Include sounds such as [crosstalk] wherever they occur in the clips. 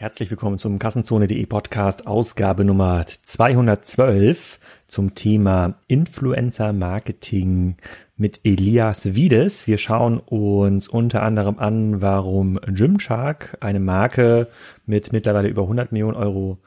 Herzlich willkommen zum Kassenzone.de Podcast, Ausgabe Nummer 212 zum Thema Influencer Marketing mit Elias Wiedes. Wir schauen uns unter anderem an, warum Gymshark, eine Marke mit mittlerweile über 100 Millionen Euro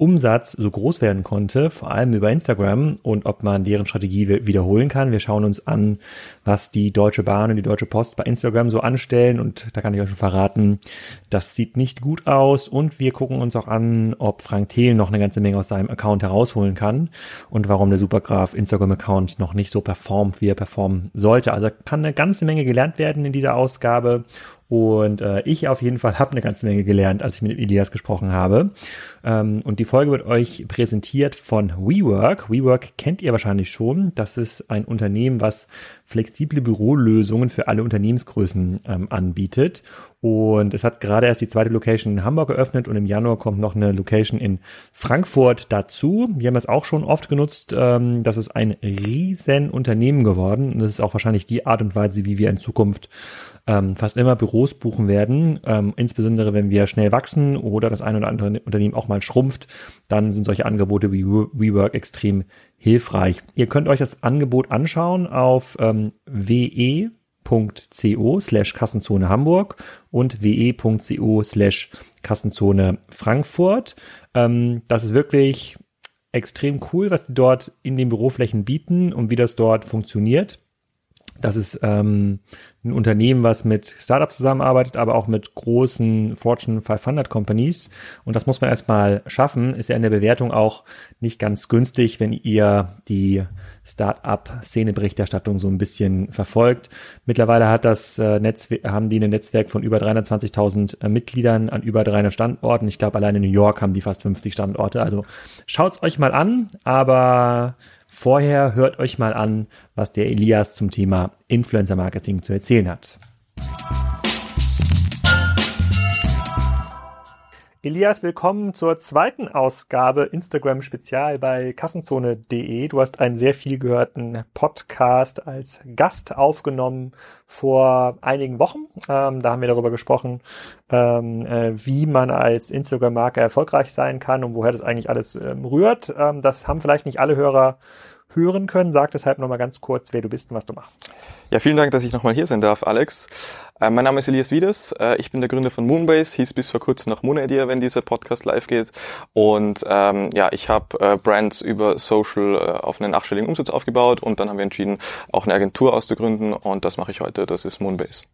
Umsatz so groß werden konnte, vor allem über Instagram und ob man deren Strategie wiederholen kann. Wir schauen uns an, was die Deutsche Bahn und die Deutsche Post bei Instagram so anstellen und da kann ich euch schon verraten, das sieht nicht gut aus und wir gucken uns auch an, ob Frank Thelen noch eine ganze Menge aus seinem Account herausholen kann und warum der Supergraph Instagram Account noch nicht so performt, wie er performen sollte. Also kann eine ganze Menge gelernt werden in dieser Ausgabe und äh, ich auf jeden Fall habe eine ganze Menge gelernt, als ich mit Elias gesprochen habe. Ähm, und die Folge wird euch präsentiert von WeWork. WeWork kennt ihr wahrscheinlich schon. Das ist ein Unternehmen, was flexible Bürolösungen für alle Unternehmensgrößen ähm, anbietet. Und es hat gerade erst die zweite Location in Hamburg geöffnet und im Januar kommt noch eine Location in Frankfurt dazu. Wir haben es auch schon oft genutzt. Ähm, das ist ein riesen Unternehmen geworden. Und das ist auch wahrscheinlich die Art und Weise, wie wir in Zukunft ähm, fast immer Büros buchen werden. Ähm, insbesondere wenn wir schnell wachsen oder das ein oder andere Unternehmen auch mal schrumpft, dann sind solche Angebote wie WeWork extrem hilfreich. Ihr könnt euch das Angebot anschauen auf ähm, we.co slash Kassenzone Hamburg und we.co slash Kassenzone Frankfurt. Ähm, das ist wirklich extrem cool, was die dort in den Büroflächen bieten und wie das dort funktioniert. Das ist ähm, ein Unternehmen, was mit Startups zusammenarbeitet, aber auch mit großen Fortune 500 Companies. Und das muss man erstmal schaffen. Ist ja in der Bewertung auch nicht ganz günstig, wenn ihr die Startup-Szene-Berichterstattung so ein bisschen verfolgt. Mittlerweile hat das äh, Netzwerk, haben die ein Netzwerk von über 320.000 äh, Mitgliedern an über 300 Standorten. Ich glaube, allein in New York haben die fast 50 Standorte. Also schaut's euch mal an, aber Vorher hört euch mal an, was der Elias zum Thema Influencer Marketing zu erzählen hat. Elias, willkommen zur zweiten Ausgabe Instagram Spezial bei Kassenzone.de. Du hast einen sehr viel gehörten Podcast als Gast aufgenommen vor einigen Wochen. Ähm, da haben wir darüber gesprochen, ähm, äh, wie man als Instagram-Marke erfolgreich sein kann und woher das eigentlich alles ähm, rührt. Ähm, das haben vielleicht nicht alle Hörer hören können. Sag deshalb nochmal ganz kurz, wer du bist und was du machst. Ja, vielen Dank, dass ich nochmal hier sein darf, Alex. Äh, mein Name ist Elias Wiedes. Äh, ich bin der Gründer von Moonbase, hieß bis vor kurzem noch Moonidea, wenn dieser Podcast live geht. Und ähm, ja, ich habe äh, Brands über Social äh, auf einen achtstelligen Umsatz aufgebaut und dann haben wir entschieden, auch eine Agentur auszugründen und das mache ich heute. Das ist Moonbase.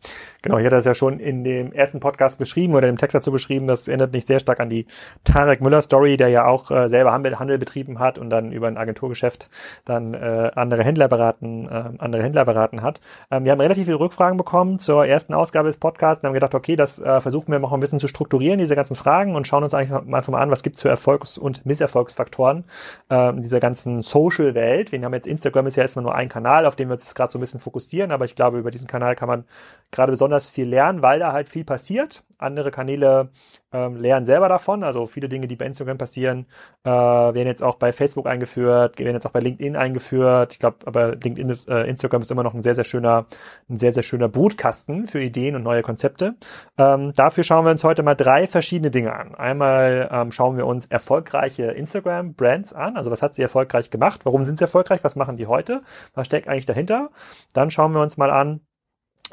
Genau, ich hatte das ja schon in dem ersten Podcast beschrieben oder im Text dazu beschrieben. Das erinnert mich sehr stark an die Tarek Müller Story, der ja auch äh, selber Handel, Handel betrieben hat und dann über ein Agenturgeschäft dann äh, andere Händler beraten, äh, andere Händler beraten hat. Ähm, wir haben relativ viele Rückfragen bekommen zur ersten Ausgabe des Podcasts und haben gedacht, okay, das äh, versuchen wir mal ein bisschen zu strukturieren, diese ganzen Fragen und schauen uns eigentlich mal einfach mal an, was gibt's für Erfolgs- und Misserfolgsfaktoren äh, in dieser ganzen Social-Welt. Wir haben jetzt Instagram ist ja erstmal nur ein Kanal, auf dem wir uns jetzt gerade so ein bisschen fokussieren, aber ich glaube, über diesen Kanal kann man gerade besonders viel lernen, weil da halt viel passiert. Andere Kanäle ähm, lernen selber davon. Also viele Dinge, die bei Instagram passieren, äh, werden jetzt auch bei Facebook eingeführt, werden jetzt auch bei LinkedIn eingeführt. Ich glaube, aber LinkedIn ist, äh, Instagram ist immer noch ein sehr, sehr schöner, ein sehr, sehr schöner Brutkasten für Ideen und neue Konzepte. Ähm, dafür schauen wir uns heute mal drei verschiedene Dinge an. Einmal ähm, schauen wir uns erfolgreiche Instagram-Brands an. Also was hat sie erfolgreich gemacht? Warum sind sie erfolgreich? Was machen die heute? Was steckt eigentlich dahinter? Dann schauen wir uns mal an,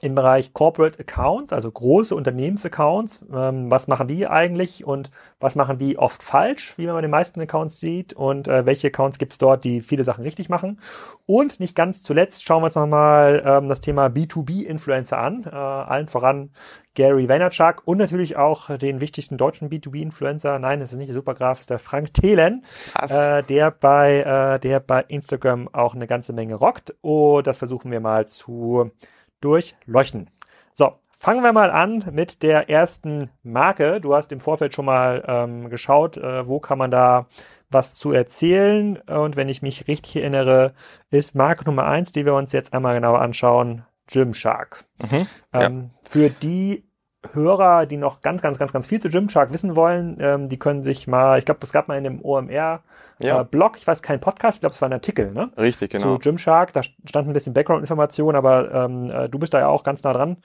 im Bereich Corporate Accounts, also große Unternehmensaccounts. Ähm, was machen die eigentlich und was machen die oft falsch, wie man bei den meisten Accounts sieht und äh, welche Accounts gibt es dort, die viele Sachen richtig machen. Und nicht ganz zuletzt schauen wir uns nochmal ähm, das Thema B2B-Influencer an, äh, allen voran Gary Vaynerchuk und natürlich auch den wichtigsten deutschen B2B-Influencer. Nein, das ist nicht der Supergraf, ist der Frank Thelen, äh, der bei äh, der bei Instagram auch eine ganze Menge rockt. Und das versuchen wir mal zu durchleuchten. So, fangen wir mal an mit der ersten Marke. Du hast im Vorfeld schon mal ähm, geschaut, äh, wo kann man da was zu erzählen. Und wenn ich mich richtig erinnere, ist Marke Nummer eins, die wir uns jetzt einmal genauer anschauen, Gymshark. Mhm, ähm, ja. Für die Hörer, die noch ganz, ganz, ganz, ganz viel zu Gymshark wissen wollen, ähm, die können sich mal, ich glaube, es gab mal in dem OMR ja. äh, ich weiß kein Podcast, ich glaube, es war ein Artikel, ne? Richtig, genau. Zu Gymshark, da stand ein bisschen Background-Information, aber ähm, äh, du bist da ja auch ganz nah dran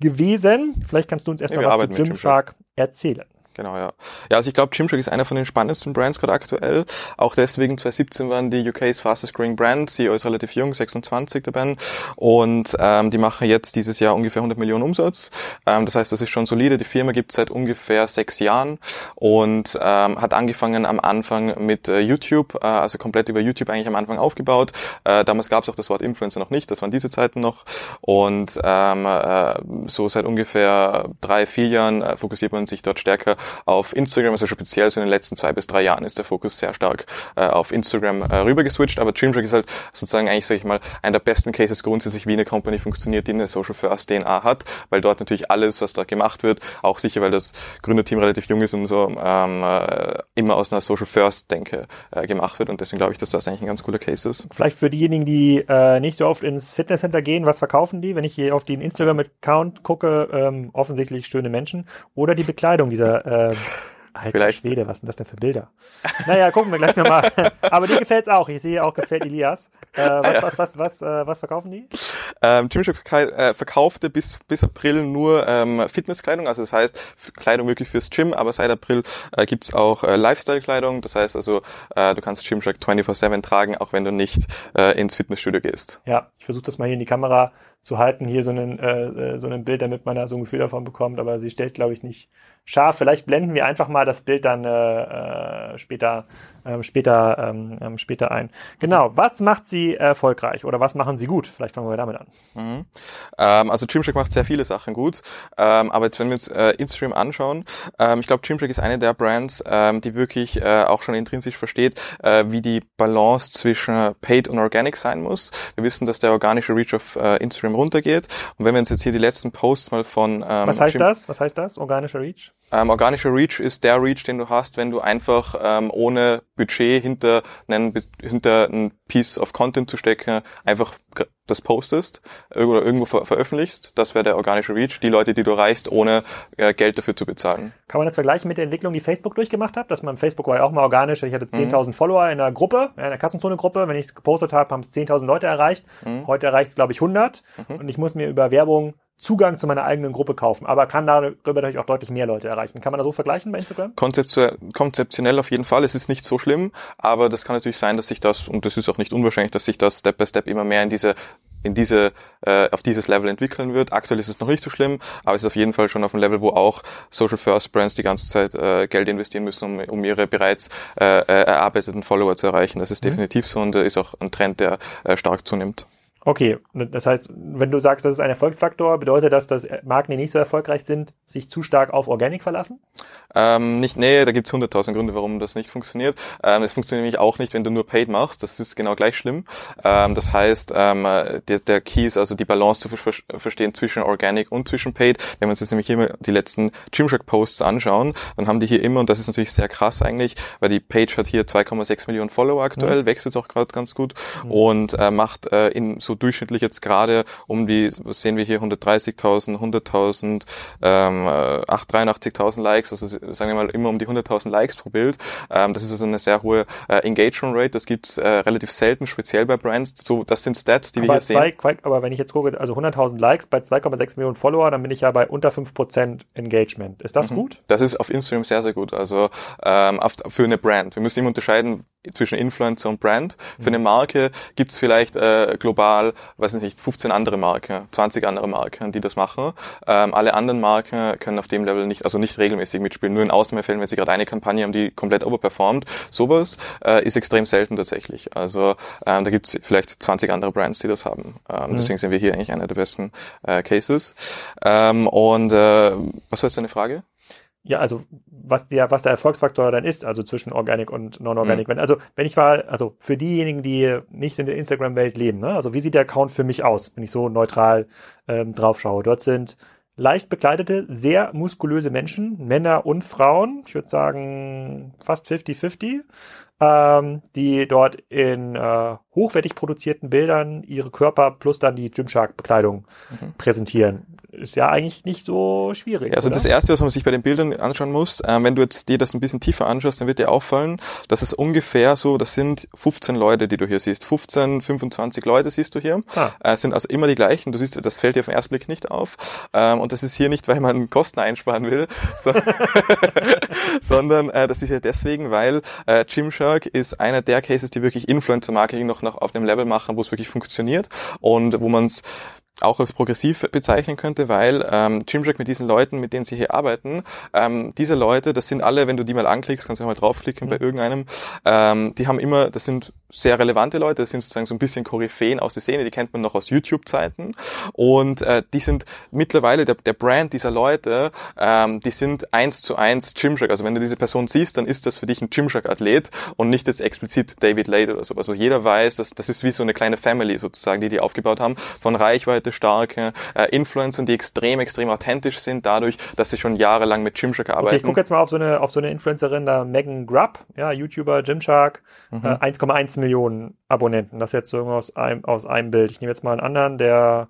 gewesen. Vielleicht kannst du uns erstmal ja, was zu Gymshark, Gymshark erzählen. Genau, ja. Ja, also ich glaube, Gymshark ist einer von den spannendsten Brands gerade aktuell. Auch deswegen 2017 waren die UK's fastest growing Brand. CEO ist relativ jung, 26 der Ben. Und ähm, die machen jetzt dieses Jahr ungefähr 100 Millionen Umsatz. Ähm, das heißt, das ist schon solide. Die Firma gibt seit ungefähr sechs Jahren und ähm, hat angefangen am Anfang mit äh, YouTube, äh, also komplett über YouTube eigentlich am Anfang aufgebaut. Äh, damals gab es auch das Wort Influencer noch nicht, das waren diese Zeiten noch. Und ähm, äh, so seit ungefähr drei, vier Jahren äh, fokussiert man sich dort stärker auf Instagram, also speziell so in den letzten zwei bis drei Jahren ist der Fokus sehr stark äh, auf Instagram äh, rüber geswitcht, aber Gymtrack ist halt sozusagen eigentlich, sage ich mal, einer der besten Cases grundsätzlich, wie eine Company funktioniert, die eine Social First DNA hat, weil dort natürlich alles, was da gemacht wird, auch sicher, weil das Gründerteam relativ jung ist und so, ähm, äh, immer aus einer Social First Denke äh, gemacht wird und deswegen glaube ich, dass das eigentlich ein ganz cooler Case ist. Vielleicht für diejenigen, die äh, nicht so oft ins Fitnesscenter gehen, was verkaufen die? Wenn ich hier auf den Instagram-Account gucke, ähm, offensichtlich schöne Menschen oder die Bekleidung dieser äh, Alter Vielleicht. Schwede, was sind das denn für Bilder? Naja, gucken wir gleich nochmal. [laughs] Aber dir gefällt's auch. Ich sehe auch, gefällt Elias. Äh, was, was, was, was, äh, was verkaufen die? Ähm, Gymshark äh, verkaufte bis, bis April nur ähm, Fitnesskleidung, also das heißt Kleidung wirklich fürs Gym, aber seit April äh, gibt's auch äh, Lifestyle-Kleidung. Das heißt also, äh, du kannst Gymshark 24-7 tragen, auch wenn du nicht äh, ins Fitnessstudio gehst. Ja, ich versuche das mal hier in die Kamera zu halten, hier so ein, äh, äh, so ein Bild, damit man da so ein Gefühl davon bekommt, aber sie stellt, glaube ich, nicht scharf. Vielleicht blenden wir einfach mal das Bild dann äh, später, äh, später, ähm, ähm, später ein. Genau, was macht sie erfolgreich oder was machen sie gut? Vielleicht fangen wir damit an. Mhm. Ähm, also Gymshark macht sehr viele Sachen gut, ähm, aber jetzt, wenn wir uns äh, Instagram anschauen, ähm, ich glaube, Gymshark ist eine der Brands, ähm, die wirklich äh, auch schon intrinsisch versteht, äh, wie die Balance zwischen Paid und Organic sein muss. Wir wissen, dass der organische Reach auf Instagram runtergeht und wenn wir uns jetzt hier die letzten Posts mal von ähm, Was heißt das? Was heißt das? Organischer Reach? Ähm, organischer Reach ist der Reach, den du hast, wenn du einfach ähm, ohne Budget hinter einen, hinter ein Piece of Content zu stecken, einfach das postest oder irgendwo ver veröffentlichst. Das wäre der organische Reach, die Leute, die du erreichst, ohne äh, Geld dafür zu bezahlen. Kann man das vergleichen mit der Entwicklung, die Facebook durchgemacht hat? Dass man Facebook war ja auch mal organisch. Ich hatte 10.000 mhm. Follower in einer Gruppe, in einer Kassenzone-Gruppe. Wenn ich es gepostet habe, haben es 10.000 Leute erreicht. Mhm. Heute erreicht es, glaube ich, 100. Mhm. Und ich muss mir über Werbung Zugang zu meiner eigenen Gruppe kaufen, aber kann darüber natürlich auch deutlich mehr Leute erreichen. Kann man das so vergleichen bei Instagram? konzeptionell auf jeden Fall. Es ist nicht so schlimm, aber das kann natürlich sein, dass sich das, und das ist auch nicht unwahrscheinlich, dass sich das Step by Step immer mehr in diese in diese, äh, auf dieses Level entwickeln wird. Aktuell ist es noch nicht so schlimm, aber es ist auf jeden Fall schon auf einem Level, wo auch Social First Brands die ganze Zeit äh, Geld investieren müssen, um, um ihre bereits äh, äh erarbeiteten Follower zu erreichen. Das ist mhm. definitiv so und äh, ist auch ein Trend, der äh, stark zunimmt. Okay, das heißt, wenn du sagst, das ist ein Erfolgsfaktor, bedeutet das, dass Marken, die nicht so erfolgreich sind, sich zu stark auf Organic verlassen? Ähm, nicht, nee, da gibt's hunderttausend Gründe, warum das nicht funktioniert. Ähm, es funktioniert nämlich auch nicht, wenn du nur Paid machst. Das ist genau gleich schlimm. Ähm, das heißt, ähm, der, der Key ist also die Balance zu ver verstehen zwischen Organic und zwischen Paid. Wenn wir uns jetzt nämlich hier die letzten Gymshark-Posts anschauen, dann haben die hier immer, und das ist natürlich sehr krass eigentlich, weil die Page hat hier 2,6 Millionen Follower aktuell, mhm. wächst jetzt auch gerade ganz gut mhm. und äh, macht äh, in so durchschnittlich jetzt gerade um die, was sehen wir hier, 130.000, 100.000, ähm, 83.000 Likes, also sagen wir mal immer um die 100.000 Likes pro Bild. Ähm, das ist also eine sehr hohe äh, Engagement Rate, das gibt's äh, relativ selten, speziell bei Brands. So, das sind Stats, die aber wir hier zwei, sehen. Aber wenn ich jetzt gucke, also 100.000 Likes bei 2,6 Millionen Follower, dann bin ich ja bei unter 5% Engagement. Ist das mhm. gut? Das ist auf Instagram sehr, sehr gut. Also ähm, auf, für eine Brand. Wir müssen immer unterscheiden, zwischen Influencer und Brand. Für eine Marke gibt's vielleicht äh, global, weiß nicht, 15 andere Marken, 20 andere Marken, die das machen. Ähm, alle anderen Marken können auf dem Level nicht, also nicht regelmäßig mitspielen, nur in Ausnahmefällen, wenn sie gerade eine Kampagne haben, die komplett overperformt. Sowas äh, ist extrem selten tatsächlich. Also ähm, da gibt's vielleicht 20 andere Brands, die das haben. Ähm, mhm. Deswegen sind wir hier eigentlich einer der besten äh, Cases. Ähm, und äh, was war jetzt deine Frage? Ja, also was der, was der Erfolgsfaktor dann ist, also zwischen Organic und Non-Organic. Mhm. Wenn, also wenn ich mal, also für diejenigen, die nicht in der Instagram-Welt leben, ne, also wie sieht der Account für mich aus, wenn ich so neutral ähm, drauf schaue? Dort sind leicht bekleidete, sehr muskulöse Menschen, Männer und Frauen, ich würde sagen fast 50-50, ähm, die dort in äh, hochwertig produzierten Bildern ihre Körper plus dann die Gymshark-Bekleidung mhm. präsentieren ist ja eigentlich nicht so schwierig. Also oder? das Erste, was man sich bei den Bildern anschauen muss, äh, wenn du jetzt dir das ein bisschen tiefer anschaust, dann wird dir auffallen, dass es ungefähr so, das sind 15 Leute, die du hier siehst. 15, 25 Leute siehst du hier. Ah. Äh, sind also immer die gleichen. Du siehst, das fällt dir auf den ersten Blick nicht auf. Ähm, und das ist hier nicht, weil man Kosten einsparen will, so [laughs] sondern äh, das ist ja deswegen, weil äh, Gymshark ist einer der Cases, die wirklich Influencer-Marketing noch, noch auf dem Level machen, wo es wirklich funktioniert und wo man es auch als progressiv bezeichnen könnte, weil ähm, Gymshark mit diesen Leuten, mit denen sie hier arbeiten, ähm, diese Leute, das sind alle, wenn du die mal anklickst, kannst du auch mal draufklicken mhm. bei irgendeinem, ähm, die haben immer, das sind sehr relevante Leute, das sind sozusagen so ein bisschen Koryphäen aus der Szene, die kennt man noch aus YouTube-Zeiten und äh, die sind mittlerweile, der, der Brand dieser Leute, ähm, die sind eins zu eins Gymshark, also wenn du diese Person siehst, dann ist das für dich ein Gymshark-Athlet und nicht jetzt explizit David Lade oder so. Also jeder weiß, dass das ist wie so eine kleine Family sozusagen, die die aufgebaut haben, von Reichweite, starke äh, Influencern, die extrem, extrem authentisch sind, dadurch, dass sie schon jahrelang mit Gymshark arbeiten. Okay, ich gucke jetzt mal auf so eine, auf so eine Influencerin, da Megan Grubb, ja, YouTuber, Gymshark, mhm. äh, 1,1 Millionen Abonnenten. Das ist jetzt so aus einem, aus einem Bild. Ich nehme jetzt mal einen anderen, der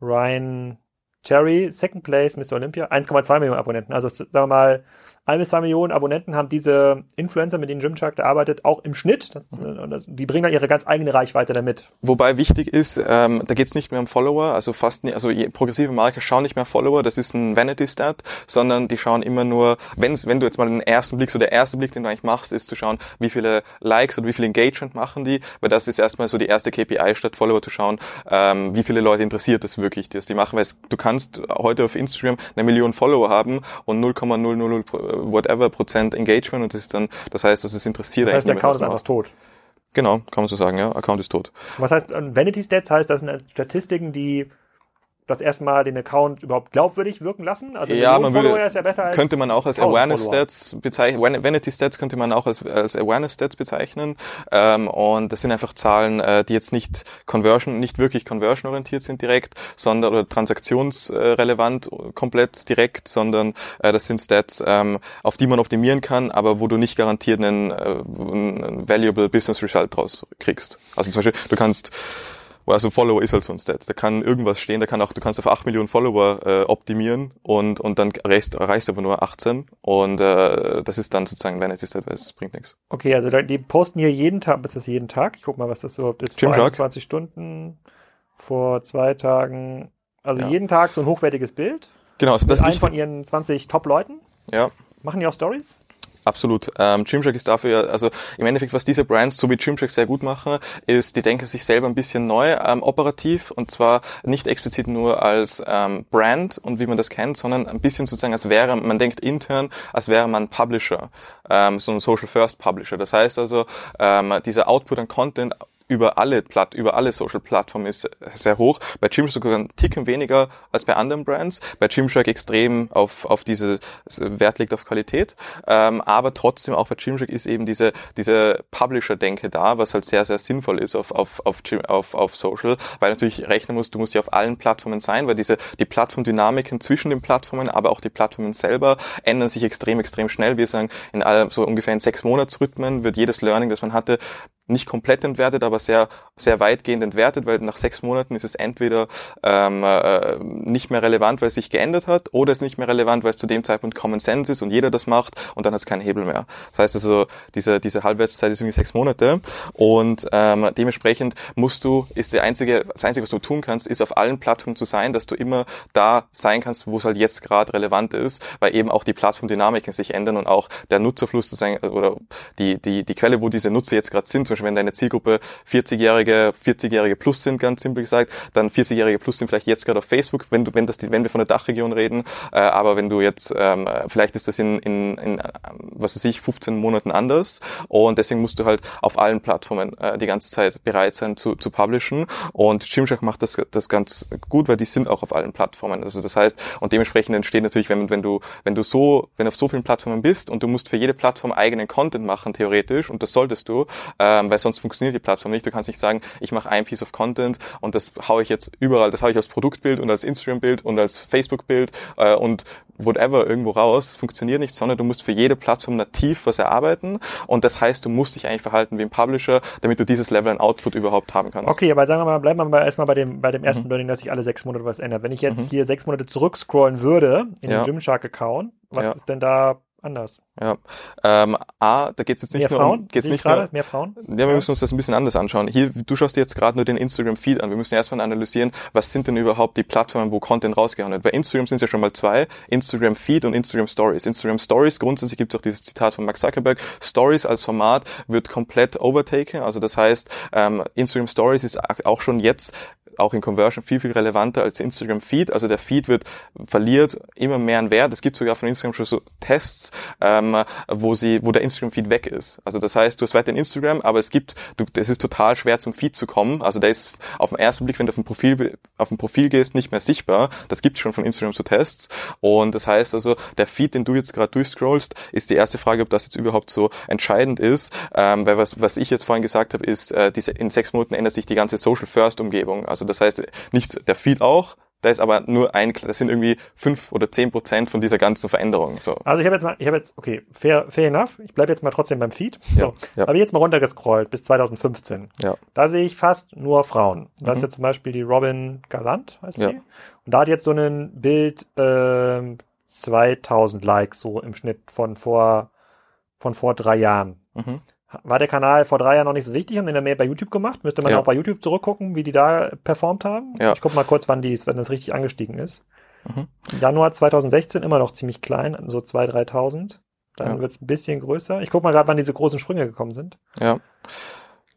Ryan Cherry, Second Place, Mr. Olympia, 1,2 Millionen Abonnenten. Also sagen wir mal, ein bis zwei Millionen Abonnenten haben diese Influencer, mit denen Gymshark da arbeitet, auch im Schnitt. Das, das, die bringen dann ihre ganz eigene Reichweite damit. Wobei wichtig ist, ähm, da geht es nicht mehr um Follower, also fast nicht, also progressive Marken schauen nicht mehr Follower, das ist ein Vanity-Stat, sondern die schauen immer nur, wenn's, wenn du jetzt mal den ersten Blick, so der erste Blick, den du eigentlich machst, ist zu schauen, wie viele Likes oder wie viel Engagement machen die, weil das ist erstmal so die erste KPI statt Follower zu schauen, ähm, wie viele Leute interessiert das wirklich, dass die machen, weil es, du kannst heute auf Instagram eine Million Follower haben und 0,000 whatever Prozent Engagement und das ist dann, das heißt, dass es interessiert das heißt, eigentlich der Account ist einfach tot. Genau, kann man so sagen, ja. Account ist tot. Was heißt, Vanity Stats heißt, das sind Statistiken, die das erstmal den Account überhaupt glaubwürdig wirken lassen? Also ja, man würde, ja könnte man auch als Awareness Stats bezeichnen, Vanity Stats könnte man auch als, als Awareness Stats bezeichnen. Ähm, und das sind einfach Zahlen, äh, die jetzt nicht Conversion, nicht wirklich Conversion orientiert sind direkt, sondern oder transaktionsrelevant äh, komplett direkt, sondern äh, das sind Stats, ähm, auf die man optimieren kann, aber wo du nicht garantiert einen, äh, einen valuable Business Result draus kriegst. Also zum Beispiel, du kannst also Follower ist halt so ein Stat. Da kann irgendwas stehen, da kann auch, du kannst auf 8 Millionen Follower äh, optimieren und, und dann erreichst, erreichst du aber nur 18 und äh, das ist dann sozusagen Vanity Stat, weil es bringt nichts. Okay, also die posten hier jeden Tag, ist das jeden Tag? Ich guck mal, was das so ist. Vor 21 Stunden, vor zwei Tagen, also ja. jeden Tag so ein hochwertiges Bild. Genau, also das ist von ihren 20 Top-Leuten. Ja. Machen die auch Stories? Absolut. Ähm, Gymshark ist dafür, also im Endeffekt, was diese Brands so wie Gymshark sehr gut machen, ist, die denken sich selber ein bisschen neu ähm, operativ und zwar nicht explizit nur als ähm, Brand und wie man das kennt, sondern ein bisschen sozusagen, als wäre, man denkt intern, als wäre man Publisher, ähm, so ein Social First Publisher. Das heißt also, ähm, dieser Output an Content über alle Platt, über alle Social Plattformen ist sehr hoch. Bei Gymshark sogar ein Ticken weniger als bei anderen Brands. Bei Gymshark extrem auf, auf diese Wert liegt auf Qualität. Ähm, aber trotzdem auch bei Gymshark ist eben diese, diese Publisher-Denke da, was halt sehr, sehr sinnvoll ist auf, auf, auf, auf, auf Social, weil natürlich rechnen musst, du musst ja auf allen Plattformen sein, weil diese, die Plattformdynamiken zwischen den Plattformen, aber auch die Plattformen selber ändern sich extrem, extrem schnell. Wir sagen, in allem, so ungefähr in sechs Monatsrhythmen wird jedes Learning, das man hatte, nicht komplett entwertet, aber sehr, sehr weitgehend entwertet, weil nach sechs Monaten ist es entweder ähm, äh, nicht mehr relevant, weil es sich geändert hat, oder es ist nicht mehr relevant, weil es zu dem Zeitpunkt Common Sense ist und jeder das macht und dann hat es keinen Hebel mehr. Das heißt also, diese, diese Halbwertszeit ist irgendwie sechs Monate und ähm, dementsprechend musst du, ist der einzige, das Einzige, was du tun kannst, ist auf allen Plattformen zu sein, dass du immer da sein kannst, wo es halt jetzt gerade relevant ist, weil eben auch die Plattformdynamiken sich ändern und auch der Nutzerfluss sozusagen, oder die, die, die Quelle, wo diese Nutzer jetzt gerade sind, zum Beispiel wenn deine Zielgruppe 40-Jährige, 40-Jährige plus sind, ganz simpel gesagt, dann 40-Jährige plus sind vielleicht jetzt gerade auf Facebook, wenn du, wenn das, wenn wir von der Dachregion reden, äh, aber wenn du jetzt, ähm, vielleicht ist das in, in, in, was weiß ich, 15 Monaten anders und deswegen musst du halt auf allen Plattformen äh, die ganze Zeit bereit sein zu, zu publishen und Gymshark macht das, das ganz gut, weil die sind auch auf allen Plattformen. Also das heißt, und dementsprechend entsteht natürlich, wenn, wenn du, wenn du so, wenn du auf so vielen Plattformen bist und du musst für jede Plattform eigenen Content machen, theoretisch, und das solltest du, ähm, weil sonst funktioniert die Plattform nicht. Du kannst nicht sagen, ich mache ein Piece of Content und das haue ich jetzt überall, das haue ich als Produktbild und als Instagram-Bild und als Facebook-Bild äh, und whatever irgendwo raus. Das funktioniert nicht, sondern du musst für jede Plattform nativ was erarbeiten und das heißt, du musst dich eigentlich verhalten wie ein Publisher, damit du dieses Level an Output überhaupt haben kannst. Okay, aber sagen wir mal, bleiben wir mal erstmal bei dem, bei dem ersten mhm. Learning, dass sich alle sechs Monate was ändert. Wenn ich jetzt mhm. hier sechs Monate zurückscrollen würde in ja. den Gymshark-Account, was ja. ist denn da anders. Ja. Ähm, A, da geht es jetzt nicht mehr nur Frauen? um geht's nicht nur, gerade? mehr Frauen? Ja, wir müssen uns das ein bisschen anders anschauen. Hier, du schaust dir jetzt gerade nur den Instagram-Feed an. Wir müssen erstmal analysieren, was sind denn überhaupt die Plattformen, wo Content rausgehauen wird. Bei Instagram sind es ja schon mal zwei, Instagram-Feed und Instagram Stories. Instagram Stories, grundsätzlich gibt es auch dieses Zitat von Max Zuckerberg, Stories als Format wird komplett overtaken. Also das heißt, ähm, Instagram Stories ist auch schon jetzt auch in Conversion viel, viel relevanter als Instagram Feed. Also der Feed wird, verliert immer mehr an Wert. Es gibt sogar von Instagram schon so Tests, ähm, wo sie, wo der Instagram Feed weg ist. Also das heißt, du hast weiterhin Instagram, aber es gibt, du, es ist total schwer zum Feed zu kommen. Also der ist auf den ersten Blick, wenn du auf ein Profil, auf ein Profil gehst, nicht mehr sichtbar. Das gibt schon von Instagram so Tests. Und das heißt also, der Feed, den du jetzt gerade durchscrollst, ist die erste Frage, ob das jetzt überhaupt so entscheidend ist. Ähm, weil was, was ich jetzt vorhin gesagt habe, ist, äh, diese, in sechs Monaten ändert sich die ganze Social First Umgebung. Also das heißt, nicht der Feed auch, da ist aber nur ein, das sind irgendwie fünf oder zehn Prozent von dieser ganzen Veränderung. So. Also ich habe jetzt mal, ich habe jetzt, okay, fair, fair enough. Ich bleibe jetzt mal trotzdem beim Feed. So, Ja, ja. habe ich jetzt mal runtergescrollt bis 2015. Ja. Da sehe ich fast nur Frauen. Da ist Mhm. jetzt zum Beispiel die Robin Galant, heißt Ja. die. Und da hat jetzt so ein Bild ähm, 2000 Likes so im Schnitt von vor von vor drei Jahren. Mhm. War der Kanal vor drei Jahren noch nicht so wichtig, haben den dann mehr bei YouTube gemacht. Müsste man Ja. auch bei YouTube zurückgucken, wie die da performt haben. Ja. Ich gucke mal kurz, wann die, wenn das richtig angestiegen ist. Mhm. Januar 2016 immer noch ziemlich klein, so 2.000, 3.000. Dann Ja. wird's ein bisschen größer. Ich guck mal gerade, wann diese großen Sprünge gekommen sind. Ja.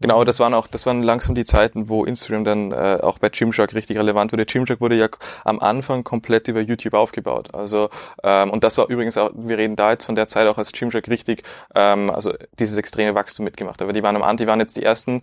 Genau, das waren auch, das waren langsam die Zeiten, wo Instagram dann äh, auch bei Gymshark richtig relevant wurde. Gymshark wurde ja am Anfang komplett über YouTube aufgebaut. Also ähm, und das war übrigens auch, wir reden da jetzt von der Zeit auch, als Gymshark richtig, ähm, also dieses extreme Wachstum mitgemacht hat. Aber die waren am Anfang, die waren jetzt die ersten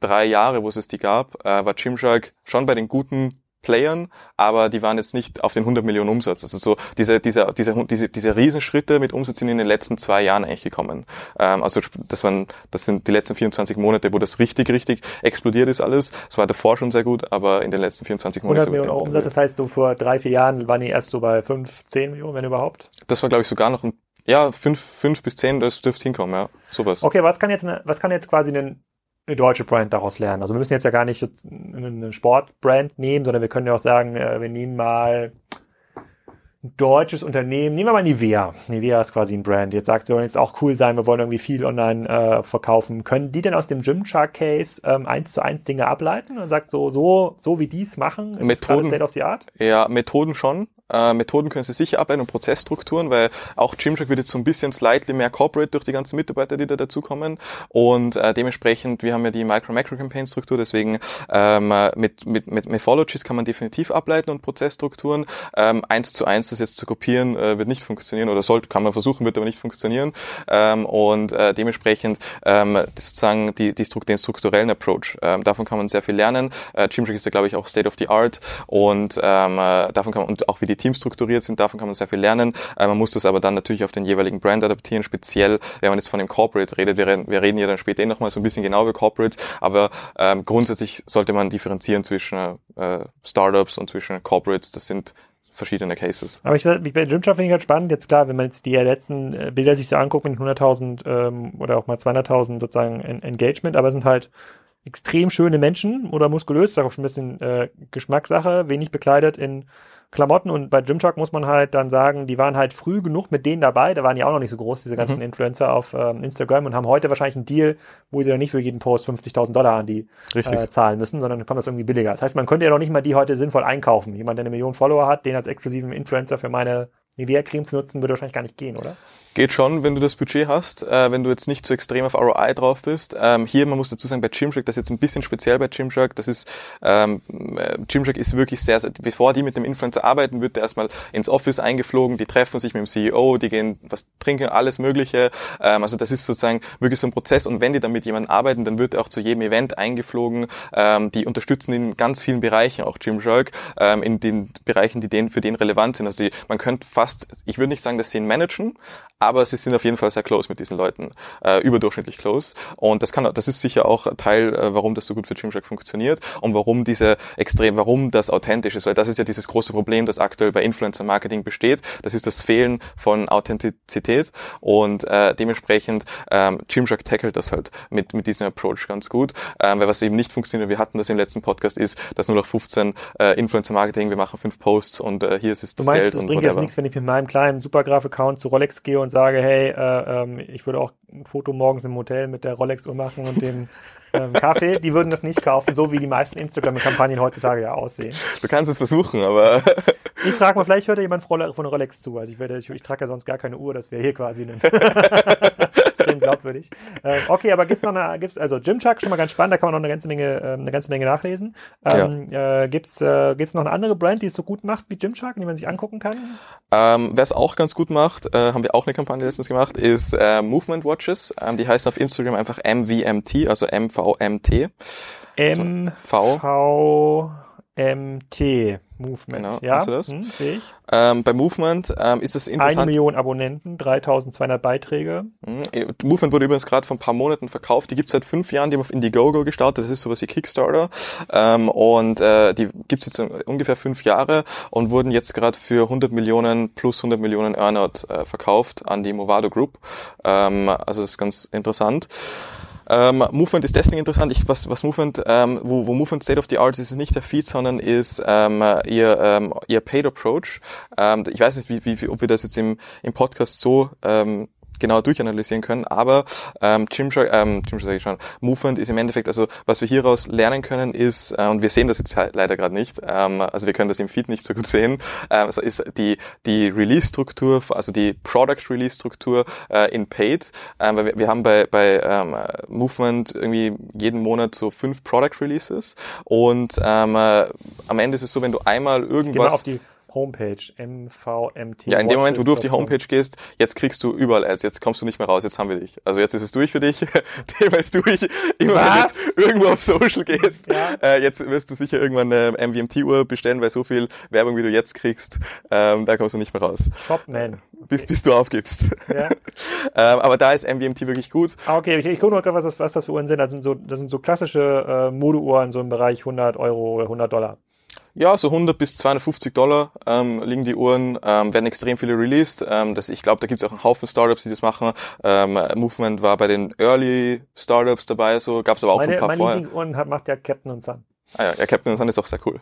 drei Jahre, wo es die gab, äh, war Gymshark schon bei den guten Playern, aber die waren jetzt nicht auf den 100 Millionen Umsatz. Also so diese, diese, diese, diese, diese Riesenschritte mit Umsatz sind in den letzten zwei Jahren eigentlich gekommen. Ähm, also das waren, das sind die letzten 24 Monate, wo das richtig, richtig explodiert ist alles. Es war davor schon sehr gut, aber in den letzten 24 Monaten. 100 Millionen Euro Umsatz, das heißt, so vor drei, vier Jahren waren die erst so bei 5, 10 Millionen, wenn überhaupt. Das war, glaube ich, sogar noch ein, ja, fünf, fünf bis zehn, das dürfte hinkommen, ja, sowas. Okay, was kann jetzt, was kann jetzt quasi eine, eine deutsche Brand daraus lernen? Also wir müssen jetzt ja gar nicht eine Sportbrand nehmen, sondern wir können ja auch sagen, äh, wir nehmen mal ein deutsches Unternehmen, nehmen wir mal Nivea. Nivea ist quasi ein Brand. Jetzt sagt, wir wollen jetzt auch cool sein, wir wollen irgendwie viel online äh, verkaufen. Können die denn aus dem Gymshark Case ähm, eins zu eins Dinge ableiten und sagt so, so, so wie die es machen, ist Methoden- State of the Art? Ja, Methoden schon. Äh, Methoden können Sie sicher ableiten und Prozessstrukturen, weil auch Gymshark wird jetzt so ein bisschen slightly mehr corporate durch die ganzen Mitarbeiter, die da dazukommen. Und äh, dementsprechend, wir haben ja die Micro-Macro-Campaign-Struktur, deswegen ähm, äh, mit, mit, mit Methodologies kann man definitiv ableiten und Prozessstrukturen. Ähm, eins zu eins das jetzt zu kopieren, äh, wird nicht funktionieren oder sollte, kann man versuchen, wird aber nicht funktionieren. Ähm, und äh, dementsprechend ähm, sozusagen die, die den strukturellen Approach. Ähm, davon kann man sehr viel lernen. Äh, Gymshark ist da, glaube ich, auch State of the Art und ähm, äh, davon kann man, und auch wie die Teams strukturiert sind, davon kann man sehr viel lernen. Äh, man muss das aber dann natürlich auf den jeweiligen Brand adaptieren, speziell, wenn man jetzt von dem Corporate redet. Wir wir reden ja dann später eh nochmal so ein bisschen genau über Corporates, aber ähm, grundsätzlich sollte man differenzieren zwischen äh, Startups und zwischen Corporates. Das sind verschiedene Cases. Aber ich, ich bei Gymshark finde ich halt spannend. Jetzt klar, wenn man jetzt die letzten äh, Bilder sich so anguckt mit 100.000 ähm, oder auch mal 200.000 sozusagen en Engagement, aber es sind halt extrem schöne Menschen oder muskulös, ist auch schon ein bisschen äh, Geschmackssache, wenig bekleidet in Klamotten und bei Gymshark muss man halt dann sagen, die waren halt früh genug mit denen dabei, da waren die auch noch nicht so groß, diese ganzen Mhm. Influencer auf ähm, Instagram und haben heute wahrscheinlich einen Deal, wo sie dann nicht für jeden Post 50.000 Dollar an die äh, zahlen müssen, sondern dann kommt das irgendwie billiger. Das heißt, man könnte ja noch nicht mal die heute sinnvoll einkaufen. Jemand, der eine Million Follower hat, den als exklusiven Influencer für meine Nivea-Creme zu nutzen, würde wahrscheinlich gar nicht gehen, oder? Geht schon, wenn du das Budget hast, äh, wenn du jetzt nicht zu extrem auf ROI drauf bist. Ähm, hier, man muss dazu sagen, bei Gymshark, das ist jetzt ein bisschen speziell bei Gymshark, das ist, ähm, äh, Gymshark ist wirklich sehr, sehr, bevor die mit dem Influencer arbeiten, wird der erstmal ins Office eingeflogen, die treffen sich mit dem CEO, die gehen was trinken, alles mögliche. Ähm, also das ist sozusagen wirklich so ein Prozess und wenn die dann mit jemandem arbeiten, dann wird er auch zu jedem Event eingeflogen. Ähm, die unterstützen in ganz vielen Bereichen, auch Gymshark, ähm, in den Bereichen, die denen, für den relevant sind. Also die, man könnte fast, ich würde nicht sagen, dass sie ihn managen, aber sie sind auf jeden Fall sehr close mit diesen Leuten, äh, überdurchschnittlich close. Und das kann, das ist sicher auch Teil, äh, warum das so gut für Gymshark funktioniert und warum diese extrem, warum das authentisch ist, weil das ist ja dieses große Problem, das aktuell bei Influencer Marketing besteht. Das ist das Fehlen von Authentizität und äh, dementsprechend ähm, Gymshark tackelt das halt mit mit diesem Approach ganz gut, ähm, weil was eben nicht funktioniert, wir hatten das im letzten Podcast, ist, dass nur noch 15 äh, Influencer Marketing, wir machen fünf Posts und äh, hier ist es Du das meinst, Geld es und bringt whatever. jetzt nichts, wenn ich mit meinem kleinen Supergraph-Account zu Rolex gehe und sage, hey, äh, ähm, ich würde auch ein Foto morgens im Hotel mit der Rolex-Uhr machen und dem [laughs] ähm, Kaffee. Die würden das nicht kaufen, so wie die meisten Instagram-Kampagnen heutzutage ja aussehen. Du kannst es versuchen, aber [laughs] Ich frage mal, vielleicht hört ja jemand von Rolex- zu. Also ich, werde, ich, ich trage ja sonst gar keine Uhr, das wäre hier quasi ein [laughs] extrem glaubwürdig. [laughs] Äh, okay, aber gibt's noch eine, gibt's, also Gymshark schon mal ganz spannend, da kann man noch eine ganze Menge, äh, eine ganze Menge nachlesen. Ähm, äh, gibt's, äh, gibt's noch eine andere Brand, die es so gut macht wie Gymshark, die man sich angucken kann? Ähm, Wer es auch ganz gut macht, äh, haben wir auch eine Kampagne letztens gemacht, ist äh, Movement Watches. Ähm, die heißen auf Instagram einfach MVMT, also MVMT. M V. V M T Movement. Genau, ja, hast du das? Hm, sehe ich. Ähm, bei Movement ähm, ist es Eine interessant. Million Abonnenten, 3200 Beiträge. Mhm. Movement wurde übrigens gerade vor ein paar Monaten verkauft. Die gibt's seit fünf Jahren. Die haben auf Indiegogo gestartet. Das ist sowas wie Kickstarter. Ähm, und äh, die gibt's jetzt ungefähr fünf Jahre und wurden jetzt gerade für 100 Millionen plus 100 Millionen Earnout äh, verkauft an die Movado Group. Ähm, also das ist ganz interessant. Ähm, Movement ist deswegen interessant. Ich, was, was Movement, ähm, wo, wo Movement State of the Art ist, ist nicht der Feed, sondern ist ähm, ihr, ähm, ihr Paid Approach. Ähm, ich weiß nicht, wie, wie, ob wir das jetzt im, im Podcast so ähm, genau durchanalysieren können, aber ähm, Gymshark, ähm, Gymshark sage ich schon, Movement ist im Endeffekt, also was wir hieraus lernen können ist, äh, und wir sehen das jetzt halt leider gerade nicht, ähm, also wir können das im Feed nicht so gut sehen, ähm, also ist die, die Release-Struktur, also die Product-Release-Struktur äh, in Paid, ähm, weil wir, wir haben bei, bei ähm, Movement irgendwie jeden Monat so fünf Product-Releases. Und ähm, äh, am Ende ist es so, wenn du einmal irgendwas... die Homepage MVMT. Ja, in dem Moment, wo du auf die. Homepage gehst, jetzt kriegst du überall Ads, jetzt kommst du nicht mehr raus, jetzt haben wir dich. Also jetzt ist es durch für dich, [laughs] Thema ist durch. Immer wenn du Was? irgendwo auf Social gehst, Ja. äh, jetzt wirst du sicher irgendwann eine MVMT-Uhr bestellen, weil so viel Werbung, wie du jetzt kriegst, ähm, da kommst du nicht mehr raus, Shopman. bis, bis du aufgibst. Ja. [laughs] ähm, aber da ist MVMT wirklich gut. Ah, okay, ich, ich gucke mal gerade, was das, was das für Uhren sind. Das sind so, das sind so klassische äh, Modeuhren, so im Bereich 100 Euro oder 100 Dollar. Ja, so 100 bis 250 Dollar ähm, liegen die Uhren, ähm, werden extrem viele released. Ähm, das, ich glaube, da gibt es auch einen Haufen Startups, die das machen. Ähm, Movement war bei den Early Startups dabei, so gab es aber auch Meine, ein paar meine vorher. Lieblingsuhren hat, macht ja Captain und Sun. Ah ja, ja, Captain Sun ist auch sehr cool.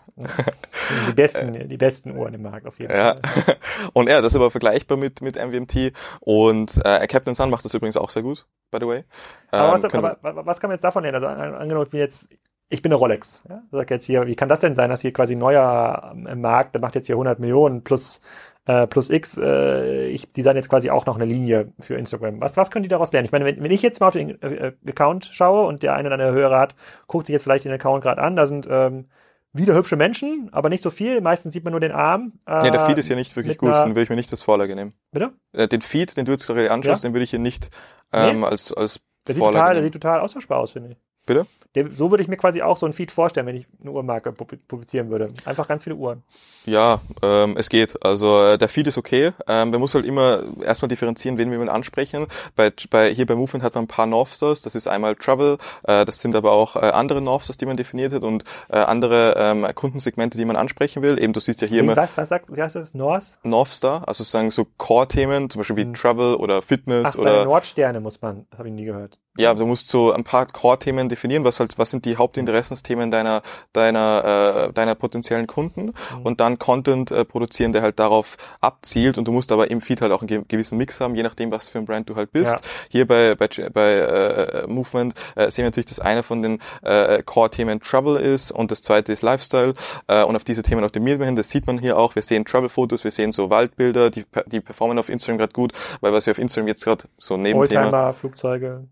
Die besten, [laughs] die besten Uhren im Markt auf jeden Ja. Fall. [laughs] Und ja, das ist aber vergleichbar mit, mit MVMT. Und äh, Captain Sun macht das übrigens auch sehr gut, by the way. Aber, Ähm, was, können- aber wa- was kann man jetzt davon lernen? Also an- angenommen, ich bin jetzt, ich bin eine Rolex. Ja? Ich sag jetzt hier, wie kann das denn sein, dass hier quasi ein neuer ähm, Markt, der macht jetzt hier 100 Millionen plus äh, plus X, äh, ich design jetzt quasi auch noch eine Linie für Instagram. Was, was können die daraus lernen? Ich meine, wenn, wenn ich jetzt mal auf den äh, Account schaue und der eine oder andere Hörer hat, guckt sich jetzt vielleicht den Account gerade an, da sind ähm, wieder hübsche Menschen, aber nicht so viel. Meistens sieht man nur den Arm. Äh, Nee, der Feed ist hier nicht wirklich gut, einer- den würde ich mir nicht als Vorlage nehmen. Bitte? Äh, den Feed, den du jetzt gerade anschaust, Ja. den würde ich hier nicht ähm, als, als Der sieht, Vorlage total, der nehmen. sieht total austauschbar aus, finde ich. Bitte? Der, so würde ich mir quasi auch so ein Feed vorstellen, wenn ich eine Uhrmarke pub- publizieren würde. Einfach ganz viele Uhren. Ja, ähm, es geht. Also äh, der Feed ist okay. Ähm, man muss halt immer erstmal differenzieren, wen wir man ansprechen. Bei, bei, hier bei Movement hat man ein paar Northstars. Das ist einmal Travel, äh, das sind aber auch äh, andere Northstars, die man definiert hat und äh, andere ähm, Kundensegmente, die man ansprechen will. Eben, du siehst ja hier immer was, was sagst du? Wie heißt das? North? Northstar, also sozusagen so Core-Themen, zum Beispiel wie Mhm. Travel oder Fitness Ach, oder Nordsterne muss man, habe ich nie gehört. Ja, du musst so ein paar Core-Themen definieren, was halt, was sind die Hauptinteressensthemen deiner, deiner, äh, deiner potenziellen Kunden Mhm. und dann Content äh, produzieren, der halt darauf abzielt und du musst aber im Feed halt auch einen ge- gewissen Mix haben, je nachdem, was für ein Brand du halt bist. Ja. Hier bei, bei, bei äh, Movement äh, sehen wir natürlich, dass einer von den äh, Core-Themen Trouble ist und das zweite ist Lifestyle äh, und auf diese Themen optimiert wir hin. Das sieht man hier auch. Wir sehen Trouble-Fotos, wir sehen so Waldbilder, die, die performen auf Instagram gerade gut, weil was wir auf Instagram jetzt gerade so Nebenthema Oldtimer, Flugzeuge.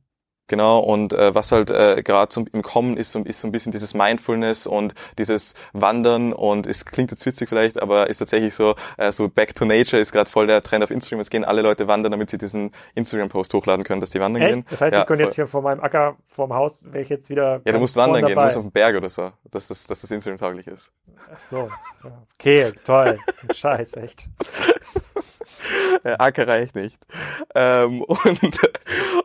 Genau, und äh, was halt äh, gerade zum im Kommen ist, so, ist so ein bisschen dieses Mindfulness und dieses Wandern und es klingt jetzt witzig vielleicht, aber ist tatsächlich so, äh, so Back to Nature ist gerade voll der Trend auf Instagram. Es gehen alle Leute wandern, damit sie diesen Instagram-Post hochladen können, dass sie wandern gehen. Echt? Das heißt, ja, ich könnte jetzt hier vor meinem Acker, vor dem Haus, wäre ich jetzt wieder. ja, du musst wandern gehen, du musst dabei. auf den Berg oder so, dass das, dass das Instagram-tauglich ist. So. Ja. Okay, toll. [laughs] Scheiß, echt. Äh, AK reicht nicht. Ähm, [laughs] und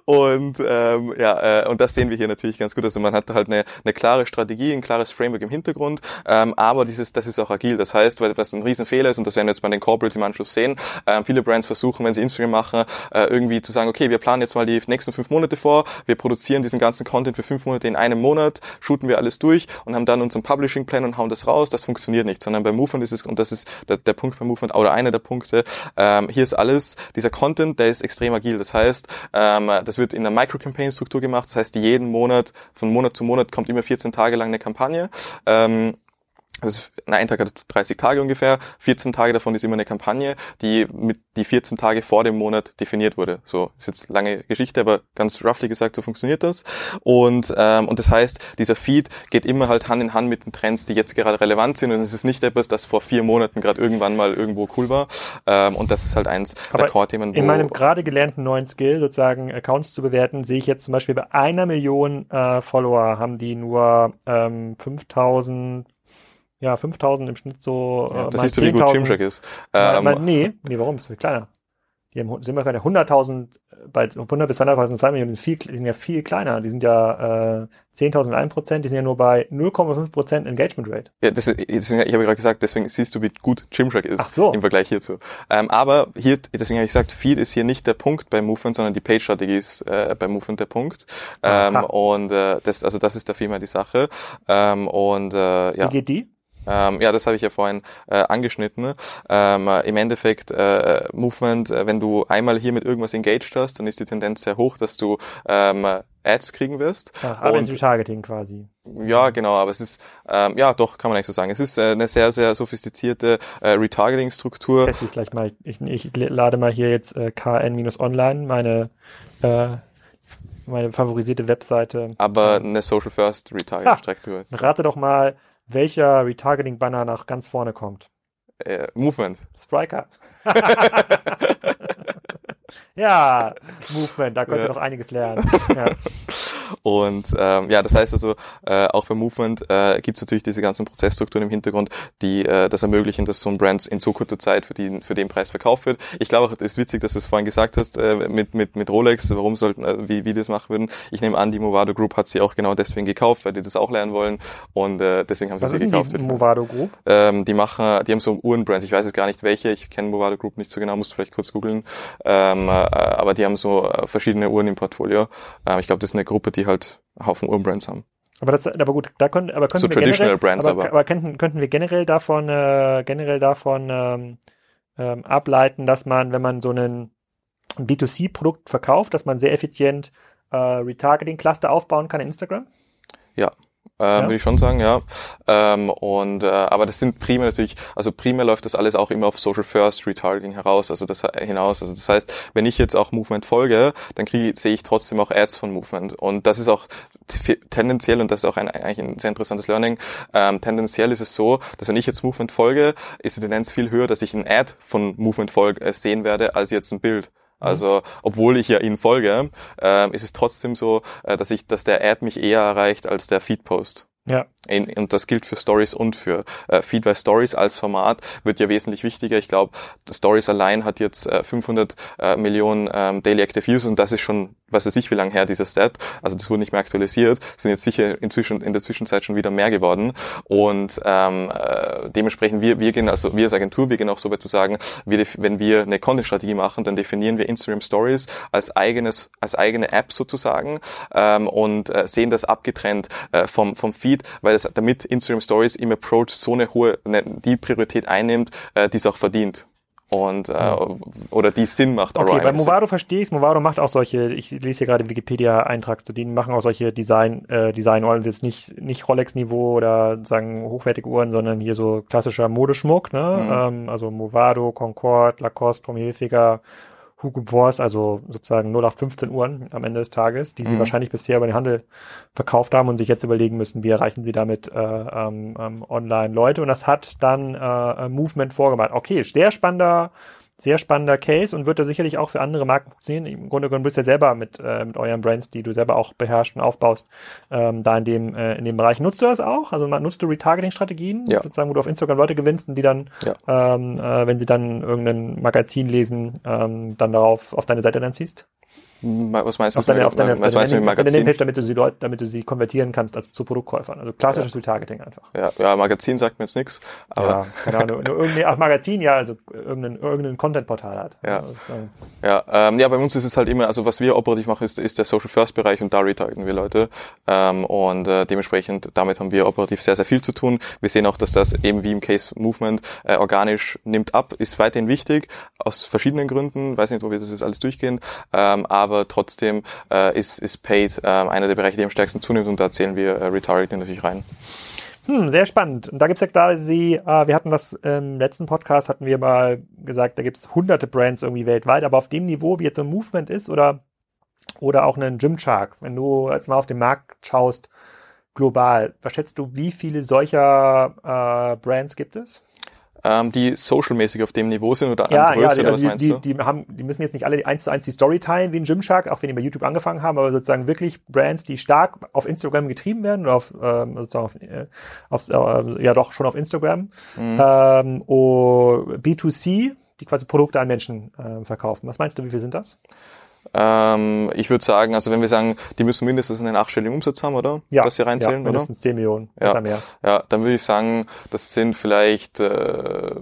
und ähm, ja, äh, und das sehen wir hier natürlich ganz gut. Also man hat halt eine, eine klare Strategie, ein klares Framework im Hintergrund, ähm, aber dieses, das ist auch agil. Das heißt, weil was ein Riesenfehler ist, und das werden wir jetzt bei den Corporates im Anschluss sehen, äh, viele Brands versuchen, wenn sie Instagram machen, äh, irgendwie zu sagen, okay, wir planen jetzt mal die nächsten fünf Monate vor, wir produzieren diesen ganzen Content für fünf Monate in einem Monat, shooten wir alles durch und haben dann unseren Publishing-Plan und hauen das raus. Das funktioniert nicht, sondern bei Movement ist es, und das ist der, der Punkt bei Movement, oder einer der Punkte, ähm, hier ist alles, dieser Content, der ist extrem agil. Das heißt, ähm, das wird in der Micro-Campaign-Struktur gemacht. Das heißt, jeden Monat, von Monat zu Monat kommt immer 14 Tage lang eine Kampagne. Ähm, also ein Tag hat 30 Tage ungefähr, 14 Tage davon ist immer eine Kampagne, die mit die 14 Tage vor dem Monat definiert wurde. So ist jetzt lange Geschichte, aber ganz roughly gesagt, so funktioniert das. Und ähm, und das heißt, dieser Feed geht immer halt Hand in Hand mit den Trends, die jetzt gerade relevant sind. Und es ist nicht etwas, das vor vier Monaten gerade irgendwann mal irgendwo cool war. Ähm, und das ist halt eins aber der Core-Themen. In meinem gerade gelernten neuen Skill, sozusagen Accounts zu bewerten, sehe ich jetzt zum Beispiel bei einer Million äh, Follower haben die nur ähm, 5000 ja, 5000 im Schnitt so. Ja, äh, das siehst du, wie gut Gymshark ist. Ähm, mal, nee, nee, warum? Ist viel kleiner. Die haben, sind wir gerade 100.000, bei 100 bis 200.000, 2 Millionen, viel, die sind ja viel kleiner. Die sind ja äh, 10.000 und 1 Prozent, die sind ja nur bei 0,5 Prozent Engagement Rate. Ja, das, deswegen, ich habe gerade gesagt, deswegen siehst du, wie gut Gymshark ist so. im Vergleich hierzu. Ähm, aber hier, deswegen habe ich gesagt, Feed ist hier nicht der Punkt bei Movement, sondern die Page-Strategie ist äh, bei Movement der Punkt. Ähm, und äh, das, also das ist da vielmehr die Sache. Ähm, und äh, ja. Wie geht die? Ähm, ja, das habe ich ja vorhin äh, angeschnitten. Ähm, Im Endeffekt, äh, Movement, äh, wenn du einmal hier mit irgendwas engaged hast, dann ist die Tendenz sehr hoch, dass du ähm, Ads kriegen wirst. Ach, aber und, Retargeting quasi. Ja, genau, aber es ist, ähm, ja doch, kann man nicht so sagen. Es ist äh, eine sehr, sehr sophistizierte äh, Retargeting-Struktur. Ich gleich mal, ich, ich lade mal hier jetzt äh, KN-Online, meine äh, meine favorisierte Webseite. Aber eine Social First Retargeting-Struktur. Rate doch mal, welcher Retargeting-Banner nach ganz vorne kommt. Äh, Movement. Spriker. [laughs] [laughs] ja, Movement, da könnt ihr ja. noch einiges lernen. [laughs] Ja. Und ähm, ja, das heißt also, äh, auch bei Movement äh, gibt es natürlich diese ganzen Prozessstrukturen im Hintergrund, die äh, das ermöglichen, dass so ein Brand in so kurzer Zeit für, die, für den Preis verkauft wird. Ich glaube auch, es ist witzig, dass du es vorhin gesagt hast, äh, mit, mit, mit Rolex, warum sollten, äh, wie, wie die das machen würden. Ich nehme an, die Movado Group hat sie auch genau deswegen gekauft, weil die das auch lernen wollen und äh, deswegen haben sie Was sie gekauft. Die Movado Group? Ähm, die machen, die haben so Uhrenbrands, ich weiß jetzt gar nicht welche, ich kenne Movado Group nicht so genau, musst du vielleicht kurz googeln, ähm, äh, aber die haben so äh, verschiedene Uhren im Portfolio. Ähm, ich glaube, das ist eine Gruppe, die halt Haufen Uhrenbrands haben. Aber das, aber gut, da können, aber könnten so wir traditional generell, Brands, aber, aber, aber könnten, könnten wir generell davon, äh, generell davon ähm, ähm, ableiten, dass man, wenn man so einen B2C-Produkt verkauft, dass man sehr effizient äh, Retargeting-Cluster aufbauen kann in Instagram? Ja, äh, ja. würde ich schon sagen, ja. Ähm, und äh, aber das sind primär natürlich, also primär läuft das alles auch immer auf Social First Retargeting heraus, also das hinaus. Also das heißt, wenn ich jetzt auch Movement folge, dann kriege sehe ich trotzdem auch Ads von Movement. Und das ist auch tendenziell, und das ist auch ein, eigentlich ein sehr interessantes Learning, ähm, tendenziell ist es so, dass wenn ich jetzt Movement folge, ist die Tendenz viel höher, dass ich ein Ad von Movement folge, äh, sehen werde, als jetzt ein Bild. Mhm. Also, obwohl ich ja ihnen folge, äh, ist es trotzdem so, äh, dass ich, dass der Ad mich eher erreicht als der Feed-Post. Ja. In, und das gilt für Stories und für äh, Feed, weil Stories als Format wird ja wesentlich wichtiger. Ich glaube, Stories allein hat jetzt äh, 500 äh, Millionen ähm, Daily Active Users und das ist schon was weiß ich wie lange her, dieser Stat. Also das wurde nicht mehr aktualisiert, sind jetzt sicher inzwischen in der Zwischenzeit schon wieder mehr geworden. Und ähm, äh, dementsprechend, wir, wir gehen, also wir als Agentur, wir gehen auch so weit zu sagen, wir, wenn wir eine Content-Strategie machen, dann definieren wir Instagram Stories als eigenes, als eigene App sozusagen ähm, und äh, sehen das abgetrennt äh, vom, vom Feed, weil es damit Instagram Stories im Approach so eine hohe, eine, die Priorität einnimmt, äh, die es auch verdient und äh, oder die Sinn macht. Okay, bei Movado verstehe ich es. Movado macht auch solche, ich lese hier gerade Wikipedia-Eintrag zu denen, machen auch solche Design, äh, Design-Uhren, jetzt nicht, nicht Rolex-Niveau oder sagen hochwertige Uhren, sondern hier so klassischer Modeschmuck, ne? Mhm. Ähm, also Movado, Concorde, Lacoste, Tommy Hilfiger, Hugo Boss, also sozusagen 0 auf 15 Uhren am Ende des Tages, die mhm. sie wahrscheinlich bisher über den Handel verkauft haben und sich jetzt überlegen müssen, wie erreichen sie damit äh, ähm, ähm, online Leute. Und das hat dann äh, Movement vorgemacht. Okay, sehr spannender sehr spannender Case und wird da sicherlich auch für andere Marken funktionieren. Im Grunde genommen bist du ja selber mit, äh, mit euren Brands, die du selber auch beherrschst und aufbaust, ähm, da in dem, äh, in dem Bereich. Nutzt du das auch? Also nutzt du Retargeting-Strategien, ja. sozusagen, wo du auf Instagram Leute gewinnst und die dann, ja. ähm, äh, wenn sie dann irgendein Magazin lesen, ähm, dann darauf auf deine Seite dann ziehst? Was meinst du? Auf deine, auf deine, was meinst du mit Magazin? Landingpage, damit du sie Leute, damit du sie konvertieren kannst als zu Produktkäufern. Also klassisches ja. Retargeting einfach. Ja, ja, Magazin sagt mir jetzt nichts. Aber ja, genau, nur, nur irgendein ach, Magazin, ja, also irgendein, irgendein Content-Portal hat. Ja, also, ja, ähm, ja, bei uns ist es halt immer, also was wir operativ machen, ist, ist der Social First Bereich und da retargeten wir Leute. Ähm, und äh, dementsprechend, damit haben wir operativ sehr, sehr viel zu tun. Wir sehen auch, dass das eben wie im Case Movement äh, organisch nimmt ab, ist weiterhin wichtig, aus verschiedenen Gründen. Weiß nicht, ob wir das jetzt alles durchgehen, ähm, aber trotzdem äh, ist, ist Paid äh, einer der Bereiche, die am stärksten zunimmt und da zählen wir äh, Retargeting natürlich rein. Hm, sehr spannend. Und da gibt's ja klar, Sie, äh, wir hatten das im letzten Podcast, hatten wir mal gesagt, da gibt's hunderte Brands irgendwie weltweit, aber auf dem Niveau, wie jetzt so ein Movement ist oder, oder auch einen Gymshark, wenn du jetzt mal auf den Markt schaust, global, was schätzt du, wie viele solcher äh, Brands gibt es? Ähm, die socialmäßig auf dem Niveau sind oder ja, Größe, ja, die, oder also was die, die, die, haben, die müssen jetzt nicht alle eins zu eins die Story teilen wie ein Gymshark, auch wenn die bei YouTube angefangen haben, aber sozusagen wirklich Brands, die stark auf Instagram getrieben werden oder auf, ähm, sozusagen auf, äh, auf äh, ja doch schon auf Instagram. Mhm. Ähm, und B2C, die quasi Produkte an Menschen äh, verkaufen. Was meinst du, wie viel sind das? Ähm, ich würde sagen, also wenn wir sagen, die müssen mindestens einen achtstelligen Umsatz haben, oder? Ja. Dass sie reinzählen, ja, mindestens oder? 10 Millionen, ja. mehr. Ja, dann würde ich sagen, das sind vielleicht äh,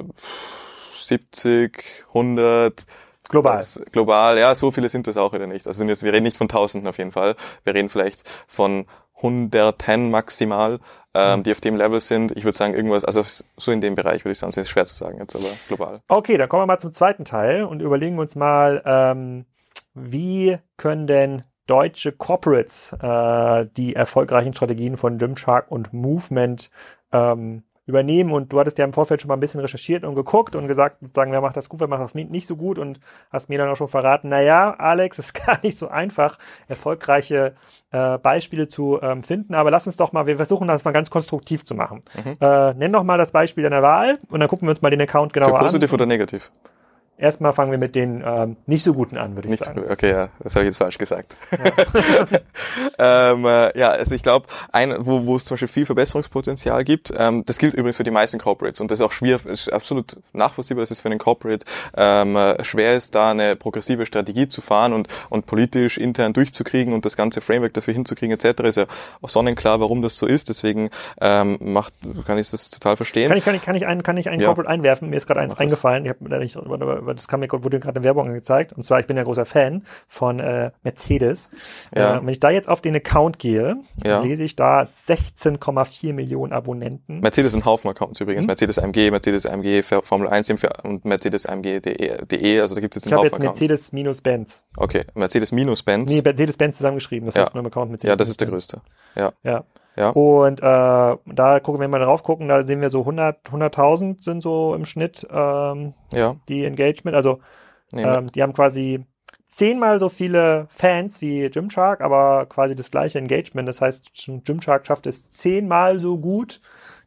70, 100, Global. Das, global, ja, so viele sind das auch wieder nicht. Also sind jetzt, wir reden nicht von Tausenden auf jeden Fall. Wir reden vielleicht von Hunderten maximal, ähm, mhm. die auf dem Level sind. Ich würde sagen, irgendwas, also so in dem Bereich würde ich sagen, ist schwer zu sagen jetzt, aber global. Okay, dann kommen wir mal zum zweiten Teil und überlegen uns mal, ähm, wie können denn deutsche Corporates äh, die erfolgreichen Strategien von Gymshark und Movement ähm, übernehmen und du hattest ja im Vorfeld schon mal ein bisschen recherchiert und geguckt und gesagt, sagen, wer macht das gut, wer macht das nicht so gut und hast mir dann auch schon verraten, naja, Alex, [laughs] ist gar nicht so einfach, erfolgreiche äh, Beispiele zu ähm, finden, aber lass uns doch mal, wir versuchen das mal ganz konstruktiv zu machen. Mhm. Äh, nenn doch mal das Beispiel deiner Wahl und dann gucken wir uns mal den Account genauer an. Positiv oder negativ? Erstmal fangen wir mit den ähm, nicht so guten an, würde ich nicht sagen. So, okay, ja, das habe ich jetzt falsch gesagt. Ja, [laughs] ähm, äh, ja also ich glaube, wo, wo es zum Beispiel viel Verbesserungspotenzial gibt, ähm, das gilt übrigens für die meisten Corporates und das ist auch schwierig, ist absolut nachvollziehbar, dass es für einen Corporate ähm, äh, schwer ist, da eine progressive Strategie zu fahren und, und politisch intern durchzukriegen und das ganze Framework dafür hinzukriegen etc. Ist ja auch sonnenklar, warum das so ist. Deswegen ähm, macht, kann ich das total verstehen. Kann ich, kann ich, kann ich einen, kann ich einen ja. Corporate einwerfen? Mir ist gerade eins Mach eingefallen. Ich habe da nicht aber das kam mir wurde gerade eine Werbung angezeigt. Und zwar, ich bin ja großer Fan von äh, Mercedes. Ja. Äh, wenn ich da jetzt auf den Account gehe, ja. lese ich da 16,4 Millionen Abonnenten. Mercedes sind Haufen Accounts übrigens. Hm? Mercedes AMG, Mercedes AMG Formel 1 und Mercedes AMG.de. Also da gibt es jetzt einen Haufen Accounts. Mercedes minus Benz. Okay, Mercedes minus Benz. Nee, Mercedes Benz zusammengeschrieben. Das ja. heißt nur im Account Mercedes. Ja, das ist der größte. Ja. Ja. Ja. Und äh, da gucken, wenn wir drauf gucken, da sehen wir so 100, 100.000 sind so im Schnitt ähm, ja. die Engagement. Also nee, ähm, die haben quasi zehnmal so viele Fans wie Gymshark, aber quasi das gleiche Engagement. Das heißt, Gymshark schafft es zehnmal so gut,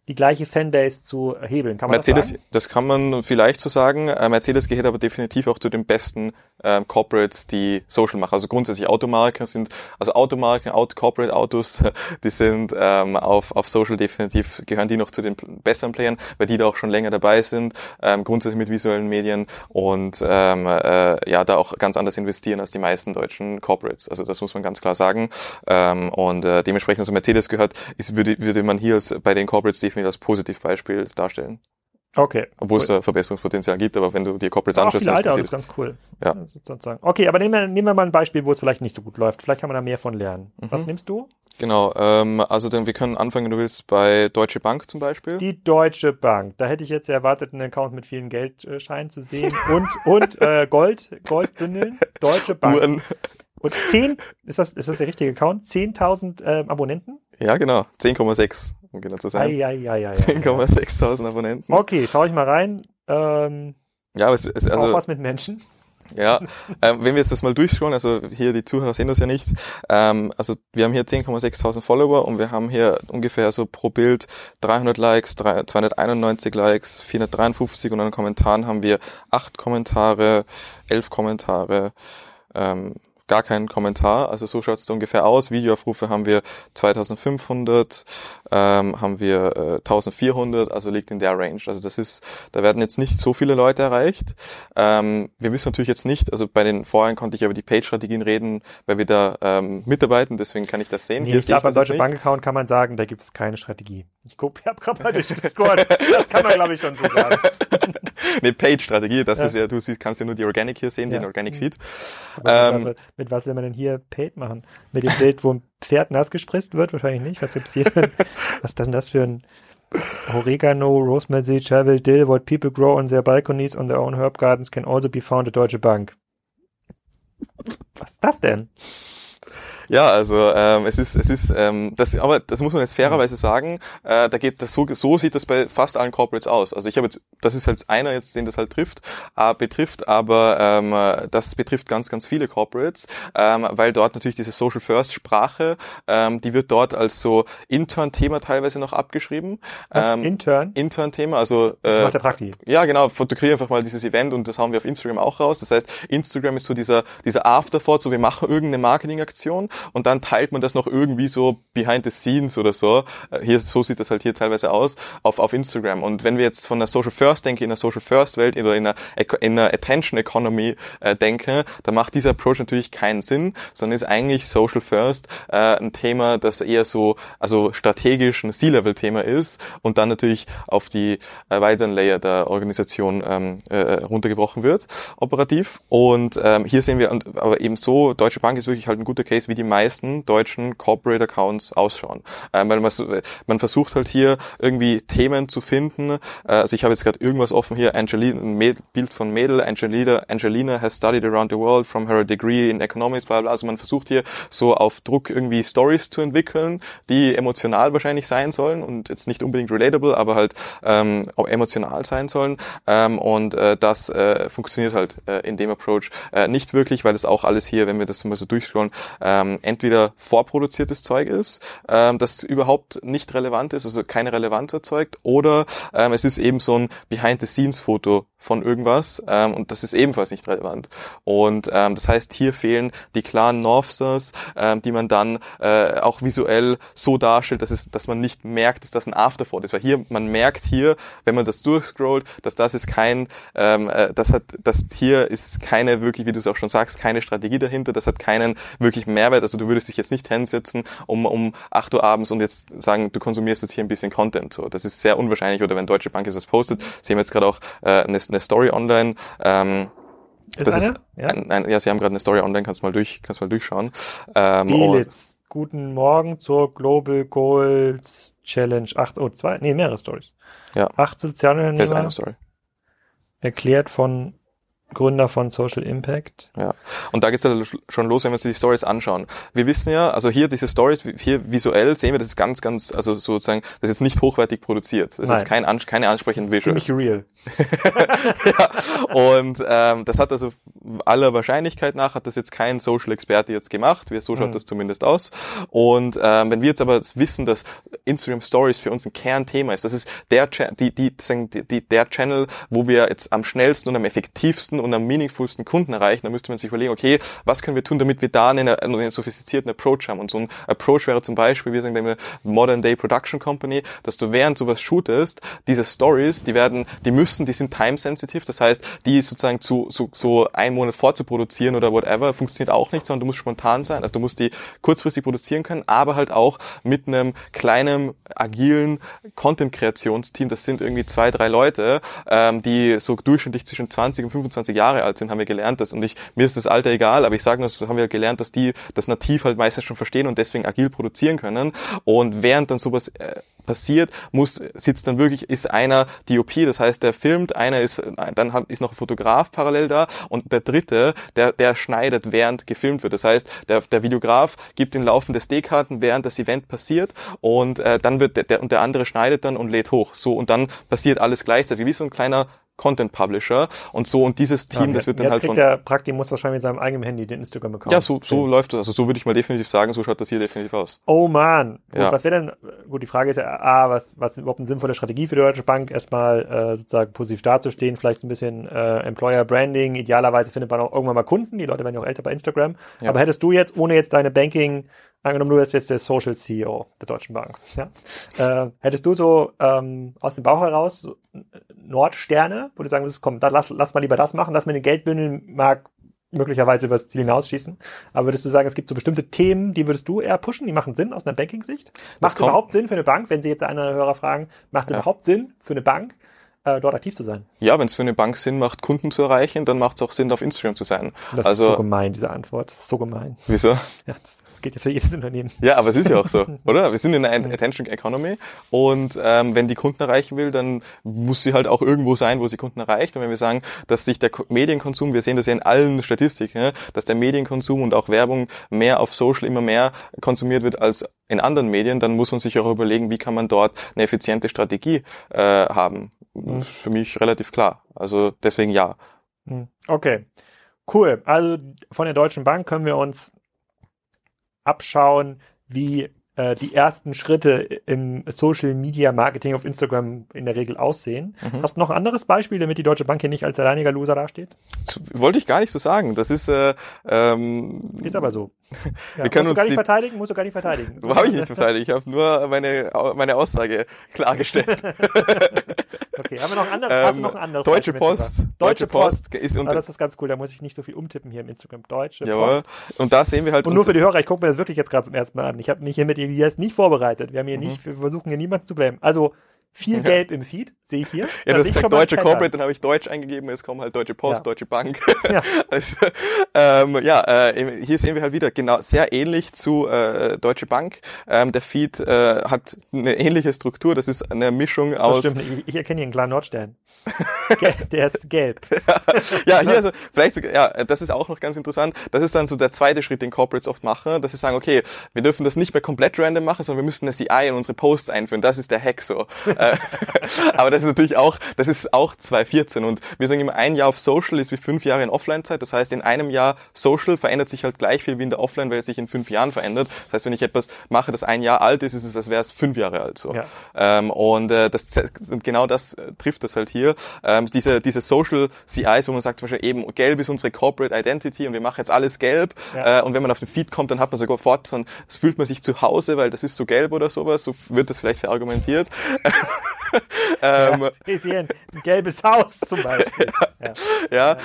die gleiche Fanbase zu hebeln. Kann man Mercedes, das, sagen? das kann man vielleicht so sagen. Äh, Mercedes gehört aber definitiv auch zu den besten ähm, Corporates, die Social machen. Also grundsätzlich Automarken sind, also Automarken, Auto, Corporate Autos, [laughs] die sind ähm, auf, auf Social definitiv, gehören die noch zu den besseren Playern, weil die da auch schon länger dabei sind, ähm, grundsätzlich mit visuellen Medien und ähm, äh, ja, da auch ganz anders investieren als die meisten deutschen Corporates. Also das muss man ganz klar sagen. Ähm, und äh, dementsprechend, also Mercedes gehört, ist, würde, würde man hier als, bei den Corporates definitiv als Positivbeispiel darstellen. Okay. Obwohl cool. es da Verbesserungspotenzial gibt, aber wenn du die Corporates anschaust... Viele alte Autos, ganz cool. Ja. Sozusagen. Okay, aber nehmen wir, nehmen wir mal ein Beispiel, wo es vielleicht nicht so gut läuft. Vielleicht kann man da mehr von lernen. Mhm. Was nimmst du? Genau, ähm, also dann wir können anfangen, wenn du willst, bei Deutsche Bank zum Beispiel. Die Deutsche Bank. Da hätte ich jetzt erwartet, einen Account mit vielen Geldscheinen zu sehen [laughs] und, und äh, Gold, Goldbündeln. Deutsche [laughs] Bank. Uhren. Und 10, ist das, ist das der richtige Account? 10.000 äh, Abonnenten? Ja, genau. 10,6 um [laughs] genau zu sein. 10,6.000 Abonnenten. Okay, schau ich mal rein. Ähm, ja, aber es ist also. Auch was mit Menschen? Ja, ähm, wenn wir jetzt das mal durchschauen, also hier die Zuhörer sehen das ja nicht, ähm, also wir haben hier 10,6.000 Follower und wir haben hier ungefähr so pro Bild 300 Likes, 3, 291 Likes, 453 und an Kommentaren haben wir 8 Kommentare, 11 Kommentare, ähm, gar keinen Kommentar. Also so schaut es ungefähr aus. Videoaufrufe haben wir 2500, ähm, haben wir äh, 1400, also liegt in der Range. Also das ist, da werden jetzt nicht so viele Leute erreicht. Ähm, wir wissen natürlich jetzt nicht, also bei den vorhin konnte ich über die Page-Strategien reden, weil wir da ähm, mitarbeiten, deswegen kann ich das sehen. Nee, Hier ich glaube, beim Deutsche Bank-Account kann man sagen, da gibt es keine Strategie. Ich gucke, ich habe gerade mal durchgescored. [laughs] Das kann man, glaube ich, schon so sagen. [laughs] nee, Page-Strategie, das Ja. ist ja, du siehst, kannst ja nur die Organic hier sehen, Ja. den Organic Feed. Aber Ähm, mit, mit was will man denn hier Paid machen? Mit dem Bild, wo ein Pferd nass gespritzt wird? Wahrscheinlich nicht. Was gibt's hier denn? [laughs] Was ist denn das für ein Oregano, Rosemary, Chervil, Dill, what people grow on their balconies on their own herb gardens can also be found at Deutsche Bank. Was ist das denn? Ja, also ähm, es ist, es ist, ähm, das, aber das muss man jetzt fairerweise sagen, äh, da geht das so, so sieht das bei fast allen Corporates aus. Also ich habe jetzt, das ist halt einer jetzt, den das halt trifft, äh, betrifft, aber ähm, äh, das betrifft ganz, ganz viele Corporates, ähm, weil dort natürlich diese Social First Sprache, ähm, die wird dort als so Intern-Thema teilweise noch abgeschrieben. Was? Ähm, Intern? Intern-Thema, also Das äh, macht der Prakti. ja, genau, fotografiere einfach mal dieses Event und das hauen wir auf Instagram auch raus. Das heißt, Instagram ist so dieser, dieser Afterthought, so wir machen irgendeine Marketingaktion und dann teilt man das noch irgendwie so behind the scenes oder so. Äh, Hier, so sieht das halt hier teilweise aus, auf, auf Instagram. Und wenn wir jetzt von der Social First denke, in der Social First Welt oder in Eco- in einer Attention Economy äh, denke, dann macht dieser Approach natürlich keinen Sinn, sondern ist eigentlich Social First äh, ein Thema, das eher so, also strategisch ein C-Level-Thema ist und dann natürlich auf die äh, weiteren Layer der Organisation ähm, äh, runtergebrochen wird, operativ. Und ähm, hier sehen wir, und, aber eben so, Deutsche Bank ist wirklich halt ein guter Case, wie die meisten deutschen Corporate Accounts ausschauen. Ähm, man, man versucht halt hier irgendwie Themen zu finden. Äh, also ich habe jetzt gerade irgendwas offen hier, Angelina, ein Bild von Mädel, Angelina, Angelina has studied around the world from her degree in economics, bla bla. Also man versucht hier so auf Druck irgendwie Stories zu entwickeln, die emotional wahrscheinlich sein sollen und jetzt nicht unbedingt relatable, aber halt ähm, auch emotional sein sollen. Ähm, und äh, das äh, funktioniert halt äh, in dem Approach äh, nicht wirklich, weil das auch alles hier, wenn wir das mal so durchscrollen, ähm, entweder vorproduziertes Zeug ist, ähm, das überhaupt nicht relevant ist, also keine Relevanz erzeugt, oder ähm, es ist eben so ein Behind-the-Scenes-Foto von irgendwas ähm, und das ist ebenfalls nicht relevant. Und ähm, das heißt, hier fehlen die klaren Northstars, ähm, die man dann äh, auch visuell so darstellt, dass, es, dass man nicht merkt, dass das ein Afterthought ist. Weil hier, man merkt hier, wenn man das durchscrollt, dass das ist kein, ähm, äh, das hat, das hier ist keine wirklich, wie du es auch schon sagst, keine Strategie dahinter, das hat keinen wirklich Mehrwert. Also du würdest dich jetzt nicht hinsetzen um, um 8 Uhr abends und jetzt sagen, du konsumierst jetzt hier ein bisschen Content. So, das ist sehr unwahrscheinlich. Oder wenn Deutsche Bank etwas postet, sehen wir jetzt gerade auch äh, eine, eine Story online. Ähm, Ist das eine? ist ja? ein, ein, ja, sie haben gerade eine Story online, kannst mal durch, kannst mal durchschauen. Ähm, und-. Guten Morgen zur Global Goals Challenge 8, oh, zwei, nee, mehrere Stories. Ja. Acht das ist Sozialunternehmer, eine Story. erklärt von Gründer von Social Impact. Ja. Und da geht's ja schon los, wenn wir uns die Stories anschauen. Wir wissen ja, also hier diese Stories, hier visuell sehen wir, das ist ganz, ganz, also sozusagen, das ist jetzt nicht hochwertig produziert. Das ist Nein. jetzt kein, keine ansprechenden Visuals. Ziemlich real. [laughs] ja. Und ähm, das hat also aller Wahrscheinlichkeit nach hat das jetzt kein Social Experte jetzt gemacht. So schaut Mhm. das zumindest aus. Und ähm, wenn wir jetzt aber wissen, dass Instagram Stories für uns ein Kernthema ist, das ist der die, die, die, der Channel, wo wir jetzt am schnellsten und am effektivsten und am meaningfulsten Kunden erreichen, dann müsste man sich überlegen, okay, was können wir tun, damit wir da einen, einen sophistizierten Approach haben. Und so ein Approach wäre zum Beispiel, wir sagen immer Modern Day Production Company, dass du während sowas shootest, diese Stories, die werden, die müssen, die sind time sensitive, das heißt, die sozusagen zu so, so einen Monat vorzuproduzieren oder whatever, funktioniert auch nicht, sondern du musst spontan sein, also du musst die kurzfristig produzieren können, aber halt auch mit einem kleinen, agilen Content-Kreationsteam, das sind irgendwie zwei, drei Leute, ähm, die so durchschnittlich zwischen 20 und 25 Jahre alt sind, haben wir gelernt, dass, und ich, mir ist das Alter egal, aber ich sage nur, das haben wir gelernt, dass die das nativ halt meistens schon verstehen und deswegen agil produzieren können und während dann sowas äh, passiert, muss, sitzt dann wirklich, ist einer DOP, das heißt, der filmt, einer ist, dann hat, ist noch ein Fotograf parallel da und der dritte, der, der schneidet, während gefilmt wird. Das heißt, der, der Videograf gibt den laufende SD-Karten, während das Event passiert und äh, dann wird der, der, und der andere schneidet dann und lädt hoch. So, und dann passiert alles gleichzeitig, wie so ein kleiner Content Publisher. Und so und dieses Team, Ja, das wird dann halt kriegt von der Praktimus wahrscheinlich mit seinem eigenen Handy den Instagram-Account. ja so so läuft das. Also so würde ich mal definitiv sagen so schaut das hier definitiv aus. Oh man, gut, Ja. was wäre denn, gut, die Frage ist ja, A, was, was ist überhaupt eine sinnvolle Strategie für die Deutsche Bank, erstmal äh, sozusagen positiv dazustehen, vielleicht ein bisschen äh, Employer Branding, idealerweise findet man auch irgendwann mal Kunden, die Leute werden ja auch älter bei Instagram, Ja. aber hättest du jetzt, ohne jetzt deine Banking, angenommen du wärst jetzt der Social CEO der Deutschen Bank, ja, äh, hättest du so ähm, aus dem Bauch heraus so, äh, Nordsterne, wo du sagen würdest, komm, da, lass, lass mal lieber das machen, lass mir den Geldbündel mag möglicherweise über das Ziel hinausschießen. Aber würdest du sagen, es gibt so bestimmte Themen, die würdest du eher pushen, die machen Sinn aus einer Banking-Sicht? Macht es überhaupt Sinn für eine Bank, wenn Sie jetzt einer der Hörer fragen, macht es Ja. überhaupt Sinn für eine Bank, äh, dort aktiv zu sein? ja wenn es für eine Bank Sinn macht Kunden zu erreichen dann macht es auch Sinn auf Instagram zu sein Das also ist so gemein, diese Antwort. Das ist so gemein. wieso Ja, das, das geht ja für jedes Unternehmen. Ja, aber es ist ja auch so, [laughs] oder? Wir sind in einer Attention Economy und ähm, wenn die Kunden erreichen will, dann muss sie halt auch irgendwo sein, wo sie Kunden erreicht. Und wenn wir sagen, dass sich der Ko- Medienkonsum, wir sehen das ja in allen Statistiken, ja, dass der Medienkonsum und auch Werbung mehr auf Social immer mehr konsumiert wird als in anderen Medien, dann muss man sich auch überlegen, wie kann man dort eine effiziente Strategie äh, haben. Das ist für mich relativ klar. Also deswegen ja. Hm, Okay, cool. Also von der Deutschen Bank können wir uns abschauen, wie äh, die ersten Schritte im Social Media Marketing auf Instagram in der Regel aussehen. Mhm. Hast du noch ein anderes Beispiel, damit die Deutsche Bank hier nicht als alleiniger Loser dasteht? Das wollte ich gar nicht so sagen. Das ist äh, ähm, Ist aber so. Ja, Wir können musst du uns gar nicht verteidigen, musst du gar nicht verteidigen. [laughs] So habe ich nicht verteidigt. Ich habe nur meine, meine Aussage klargestellt. [laughs] Okay, haben wir noch ein anderes? hast du Ähm, noch ein anderes Deutsche Post. mitgebracht? Deutsche Post ist Ah, unter. das ist ganz cool, da muss ich nicht so viel umtippen hier im Instagram. Deutsche Jawohl. Post. Und da sehen wir halt. Und nur für die Hörer, ich gucke mir das wirklich jetzt gerade zum ersten Mal an. Ich habe mich hier mit Elias nicht vorbereitet. Wir haben hier Mhm. nicht, wir versuchen hier niemanden zu blamen. Also viel Ja. Gelb im Feed, sehe ich hier. ja, Das ist ein Deutsche. Corporate, dann habe ich Deutsch eingegeben, jetzt kommen halt Deutsche Post, Ja. Deutsche Bank. [laughs] Ja. [laughs] also, ähm, ja, äh, hier sehen wir halt wieder genau sehr ähnlich zu äh, Deutsche Bank. Ähm, der Feed äh, hat eine ähnliche Struktur. Das ist eine Mischung Das aus. stimmt, ich, ich erkenne hier einen klaren Nordstern. [laughs] Der ist gelb. ja, hier also vielleicht sogar, ja, das ist auch noch ganz interessant. Das ist dann so der zweite Schritt, den Corporates oft machen, dass sie sagen, okay, wir dürfen das nicht mehr komplett random machen, sondern wir müssen eine CI in unsere Posts einführen. Das ist der Hack so. Äh, [laughs] Aber das ist natürlich auch, das ist auch 2014 und wir sagen immer, ein Jahr auf Social ist wie fünf Jahre in Offline-Zeit. Das heißt, in einem Jahr Social verändert sich halt gleich viel wie in der Offline-Welt sich in fünf Jahren verändert. Das heißt, wenn ich etwas mache, das ein Jahr alt ist, ist es, als wäre es fünf Jahre alt so. Ja. Ähm, und äh, das genau das äh, trifft das halt hier. Ähm, diese, diese Social CIs, wo man sagt zum Beispiel eben, gelb ist unsere Corporate Identity und wir machen jetzt alles gelb. Ja. Äh, und wenn man auf den Feed kommt, dann hat man sogar ein, es fühlt man sich zu Hause, weil das ist so gelb oder sowas. So wird das vielleicht verargumentiert. [laughs] ähm, [laughs] Ja, ein, gelbes Haus zum Beispiel. [laughs] Ja. ja,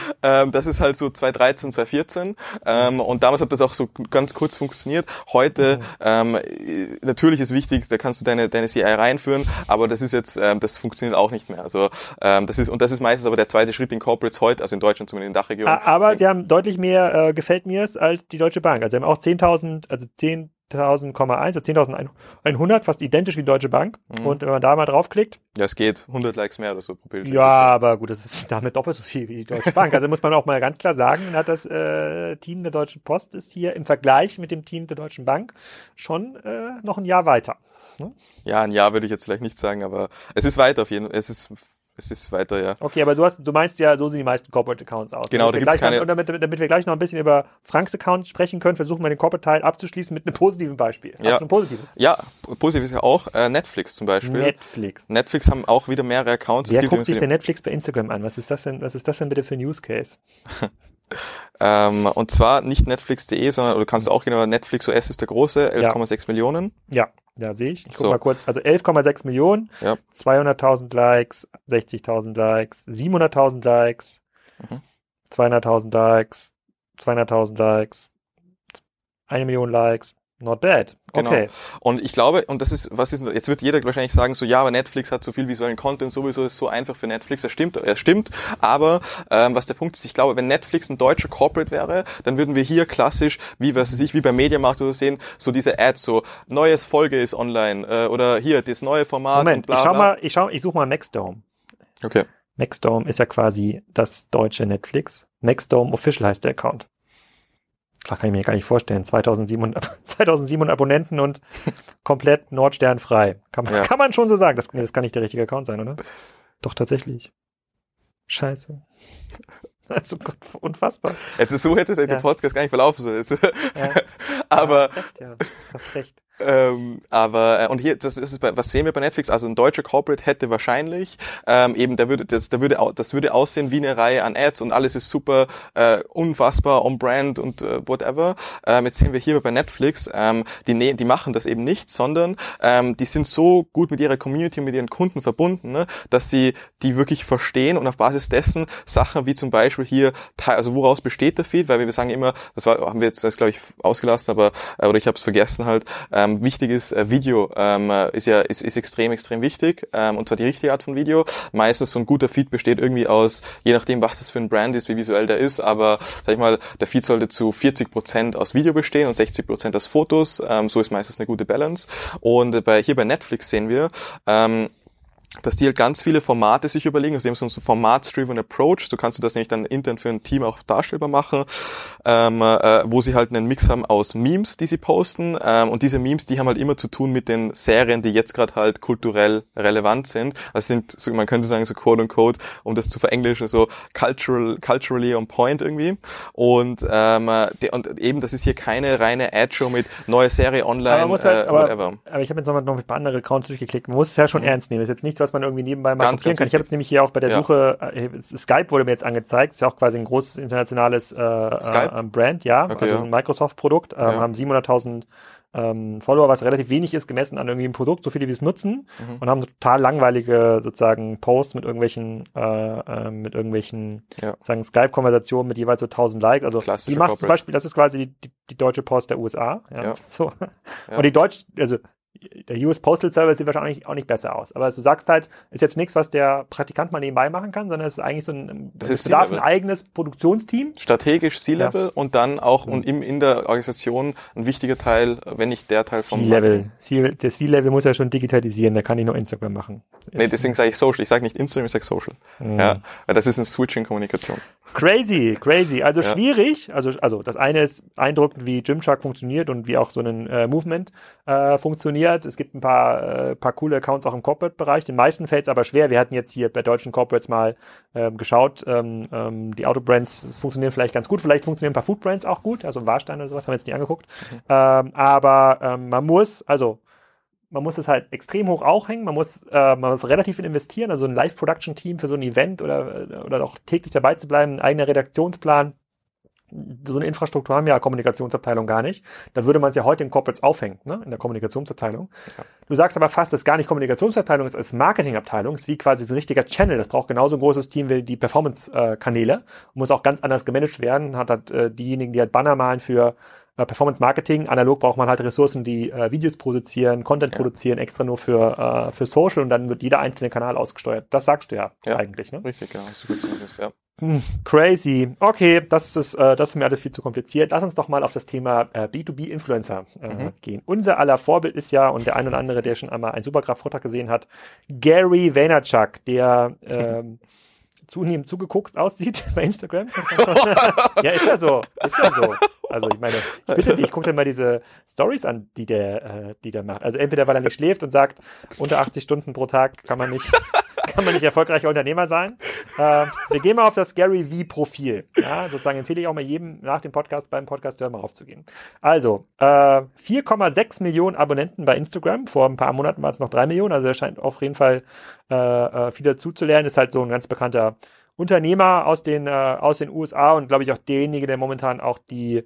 ähm, das ist halt so 2013, 2014 ähm, und damals hat das auch so ganz kurz funktioniert. Heute ähm, äh, natürlich ist wichtig, da kannst du deine deine CI reinführen, aber das ist jetzt ähm, das funktioniert auch nicht mehr. Also ähm, das ist und das ist meistens aber der zweite Schritt in Corporates heute, also in Deutschland zumindest in der Dachregion. A- Aber sie haben deutlich mehr äh, gefällt mir's als die Deutsche Bank. Also sie haben auch 10.000, also 10.000,1, also 10.100, fast identisch wie Deutsche Bank. Mhm. Und wenn man da mal draufklickt, Ja, es geht 100 Likes mehr oder so pro Bild. ja, aber gut, das ist damit doppelt so viel wie die Deutsche Bank. Also muss man auch mal ganz klar sagen, hat das äh, Team der Deutschen Post ist hier im Vergleich mit dem Team der Deutschen Bank schon äh, noch ein Jahr weiter. Ja, ein Jahr würde ich jetzt vielleicht nicht sagen, aber es ist weiter auf jeden Fall. Es ist es ist weiter, ja. Okay, aber du hast, du meinst ja, so sehen die meisten Corporate Accounts aus. Genau, damit da wir gibt's gleich noch- keine- Und damit, damit wir gleich noch ein bisschen über Franks Account sprechen können, versuchen wir den Corporate-Teil abzuschließen mit einem positiven Beispiel. Ja. du ein positives? Ja, positiv ist ja auch äh, Netflix zum Beispiel. Netflix. Netflix haben auch wieder mehrere Accounts. Wer guckt sich denn Netflix bei Instagram an? Was ist das denn, was ist das denn bitte für ein Use Case? [laughs] Ähm, und zwar nicht Netflix.de, sondern oder kannst du auch genau Netflix US ist der große, 11,6 Millionen. Ja, ja, sehe ich. Ich guck So. mal kurz. Also 11,6 Millionen, Ja. 200.000 Likes, 60.000 Likes, 700.000 Likes, Mhm. 200.000 Likes, 200.000 Likes, eine Million Likes. Not bad. Genau. Okay. Und ich glaube, und das ist, was ist, jetzt wird jeder wahrscheinlich sagen, so ja, aber Netflix hat so viel visuellen Content, sowieso ist so einfach für Netflix. Das stimmt, er stimmt. Aber ähm, was der Punkt ist, ich glaube, wenn Netflix ein deutscher Corporate wäre, dann würden wir hier klassisch, wie was sich wie beim Mediamarkt oder so sehen, so diese Ads, so neues Folge ist online äh, oder hier das neue Format Moment, bla ich schau bla. mal, ich schau, ich suche mal Maxdome. Okay. Maxdome ist ja quasi das deutsche Netflix. Maxdome Official heißt der Account. Klar kann ich mir gar nicht vorstellen. 2700, 2700 [laughs] Abonnenten und [laughs] komplett nordsternfrei. Kann man, Ja. kann man schon so sagen. Das, nee, das kann nicht der richtige Account sein, oder? Doch, tatsächlich. Scheiße. [laughs] Also unfassbar. So hätte es ja. der Podcast gar nicht verlaufen sollen. Ja. Aber ja, hast recht, ja. Hast recht. Ähm, aber äh, und hier, das ist bei, was sehen wir bei Netflix? Also ein deutscher Corporate hätte wahrscheinlich ähm, eben, der würde, das, der würde, das würde aussehen wie eine Reihe an Ads und alles ist super, äh, unfassbar on Brand und äh, whatever. Ähm, jetzt sehen wir hier bei Netflix, ähm, die ne die machen das eben nicht, sondern ähm, die sind so gut mit ihrer Community, mit ihren Kunden verbunden, ne, dass sie die wirklich verstehen und auf Basis dessen Sachen wie zum Beispiel hier, also woraus besteht der Feed, weil wir sagen immer, das war, haben wir jetzt, glaube ich ausgelassen, aber äh, oder ich habe es vergessen halt. Ähm, ähm, wichtig ist, äh, Video ähm, ist ja ist, ist extrem, extrem wichtig ähm, und zwar die richtige Art von Video. Meistens so ein guter Feed besteht irgendwie aus, je nachdem, was das für ein Brand ist, wie visuell der ist, aber sag ich mal, der Feed sollte zu 40 Prozent aus Video bestehen und 60 Prozent aus Fotos. Ähm, so ist meistens eine gute Balance. Und bei, hier bei Netflix sehen wir, ähm, dass die halt ganz viele Formate sich überlegen, also die haben so einen Format-driven Approach, so kannst du das nämlich dann intern für ein Team auch darstellbar machen, ähm, äh, wo sie halt einen Mix haben aus Memes, die sie posten. Ähm, und diese Memes, die haben halt immer zu tun mit den Serien, die jetzt gerade halt kulturell relevant sind. Also sind, so, man könnte sagen so quote unquote, um das zu verenglischen, so cultural, culturally on point irgendwie. Und, ähm, de, und eben, das ist hier keine reine Ad-Show mit neue Serie online, aber, halt, äh, aber, aber ich habe jetzt nochmal noch ein paar andere Accounts durchgeklickt, man muss es ja schon mhm. ernst nehmen, das ist jetzt nicht nichts, was man irgendwie nebenbei mal ganz, kopieren kann. Ich habe jetzt nämlich hier auch bei der ja. Suche, äh, Skype wurde mir jetzt angezeigt, ist ja auch quasi ein großes internationales äh, äh, Brand, ja, okay, also ja. ein Microsoft-Produkt, ähm, haben 700.000 ähm, Follower, was relativ wenig ist, gemessen an irgendwie einem Produkt, so viele wie es nutzen mhm. und haben total langweilige sozusagen Posts mit irgendwelchen äh, äh, mit irgendwelchen ja. sagen Skype-Konversationen mit jeweils so 1000 Likes. Also die macht zum Beispiel, das ist quasi die, die, die Deutsche Post der USA. Ja, ja. [laughs] So. Ja. Und die Deutsch, also der US Postal Service sieht wahrscheinlich auch nicht besser aus. Aber du sagst halt, ist jetzt nichts, was der Praktikant mal nebenbei machen kann, sondern es ist eigentlich so ein, das ist bedarf ein eigenes Produktionsteam. Strategisch C-Level ja. und dann auch und im, in der Organisation ein wichtiger Teil, wenn nicht der Teil vom C-Level. Der C-Level muss ja schon digitalisieren, der kann nicht nur Instagram machen. Nee, deswegen sage ich Social. Ich sage nicht Instagram, ich sage Social. Mhm. Ja, das ist eine Switching-Kommunikation. Crazy, crazy. Also ja. schwierig. Also, also das eine ist eindruckend, wie Gymshark funktioniert und wie auch so ein äh, Movement äh, funktioniert. Es gibt ein paar, äh, paar coole Accounts auch im Corporate-Bereich. Den meisten fällt es aber schwer. Wir hatten jetzt hier bei deutschen Corporates mal ähm, geschaut. Ähm, ähm, die Autobrands funktionieren vielleicht ganz gut. Vielleicht funktionieren ein paar Foodbrands auch gut. Also Warstein oder sowas haben wir jetzt nicht angeguckt. Mhm. Ähm, aber ähm, man muss, also man muss es halt extrem hoch auch hängen, man muss, äh, man muss relativ viel investieren, also ein Live-Production-Team für so ein Event oder, oder auch täglich dabei zu bleiben, ein eigener Redaktionsplan. So eine Infrastruktur haben ja Kommunikationsabteilung gar nicht. Dann würde man es ja heute in Corporates aufhängen, ne? in der Kommunikationsabteilung. Ja. Du sagst aber fast, es ist gar nicht Kommunikationsabteilung, es ist Marketingabteilung, es ist wie quasi ein richtiger Channel. Das braucht genauso ein großes Team wie die Performance-Kanäle. Muss auch ganz anders gemanagt werden. Hat halt äh, diejenigen, die halt Banner malen für äh, Performance Marketing. Analog braucht man halt Ressourcen, die äh, Videos produzieren, Content ja. produzieren, extra nur für, äh, für Social und dann wird jeder einzelne Kanal ausgesteuert. Das sagst du ja, ja. eigentlich, ne? Richtig, genau. So gut so ja. Hm, crazy. Okay, das ist, äh, das ist mir alles viel zu kompliziert. Lass uns doch mal auf das Thema äh, B2B-Influencer äh, mhm. gehen. Unser aller Vorbild ist ja, und der ein oder andere, der schon einmal einen Supergraph-Vortrag gesehen hat, Gary Vaynerchuk, der ähm, [laughs] zunehmend zugeguckt aussieht [laughs] bei Instagram. [laughs] ja, ist ja so. Ist ja so. Also ich meine, ich bitte dich, guck dir mal diese Stories an, die der, äh, die der macht. Also entweder weil er nicht schläft und sagt, unter 80 Stunden pro Tag kann man nicht, kann man nicht erfolgreicher Unternehmer sein. Äh, wir gehen mal auf das Gary V Profil. Ja, sozusagen empfehle ich auch mal jedem nach dem Podcast beim Podcast hören mal raufzugehen. Also äh, 4,6 Millionen Abonnenten bei Instagram. Vor ein paar Monaten war es noch 3 Millionen. Also er scheint auf jeden Fall äh, äh, viel dazu zu lernen. Ist halt so ein ganz bekannter Unternehmer aus den, äh, aus den USA und glaube ich auch derjenige, der momentan auch die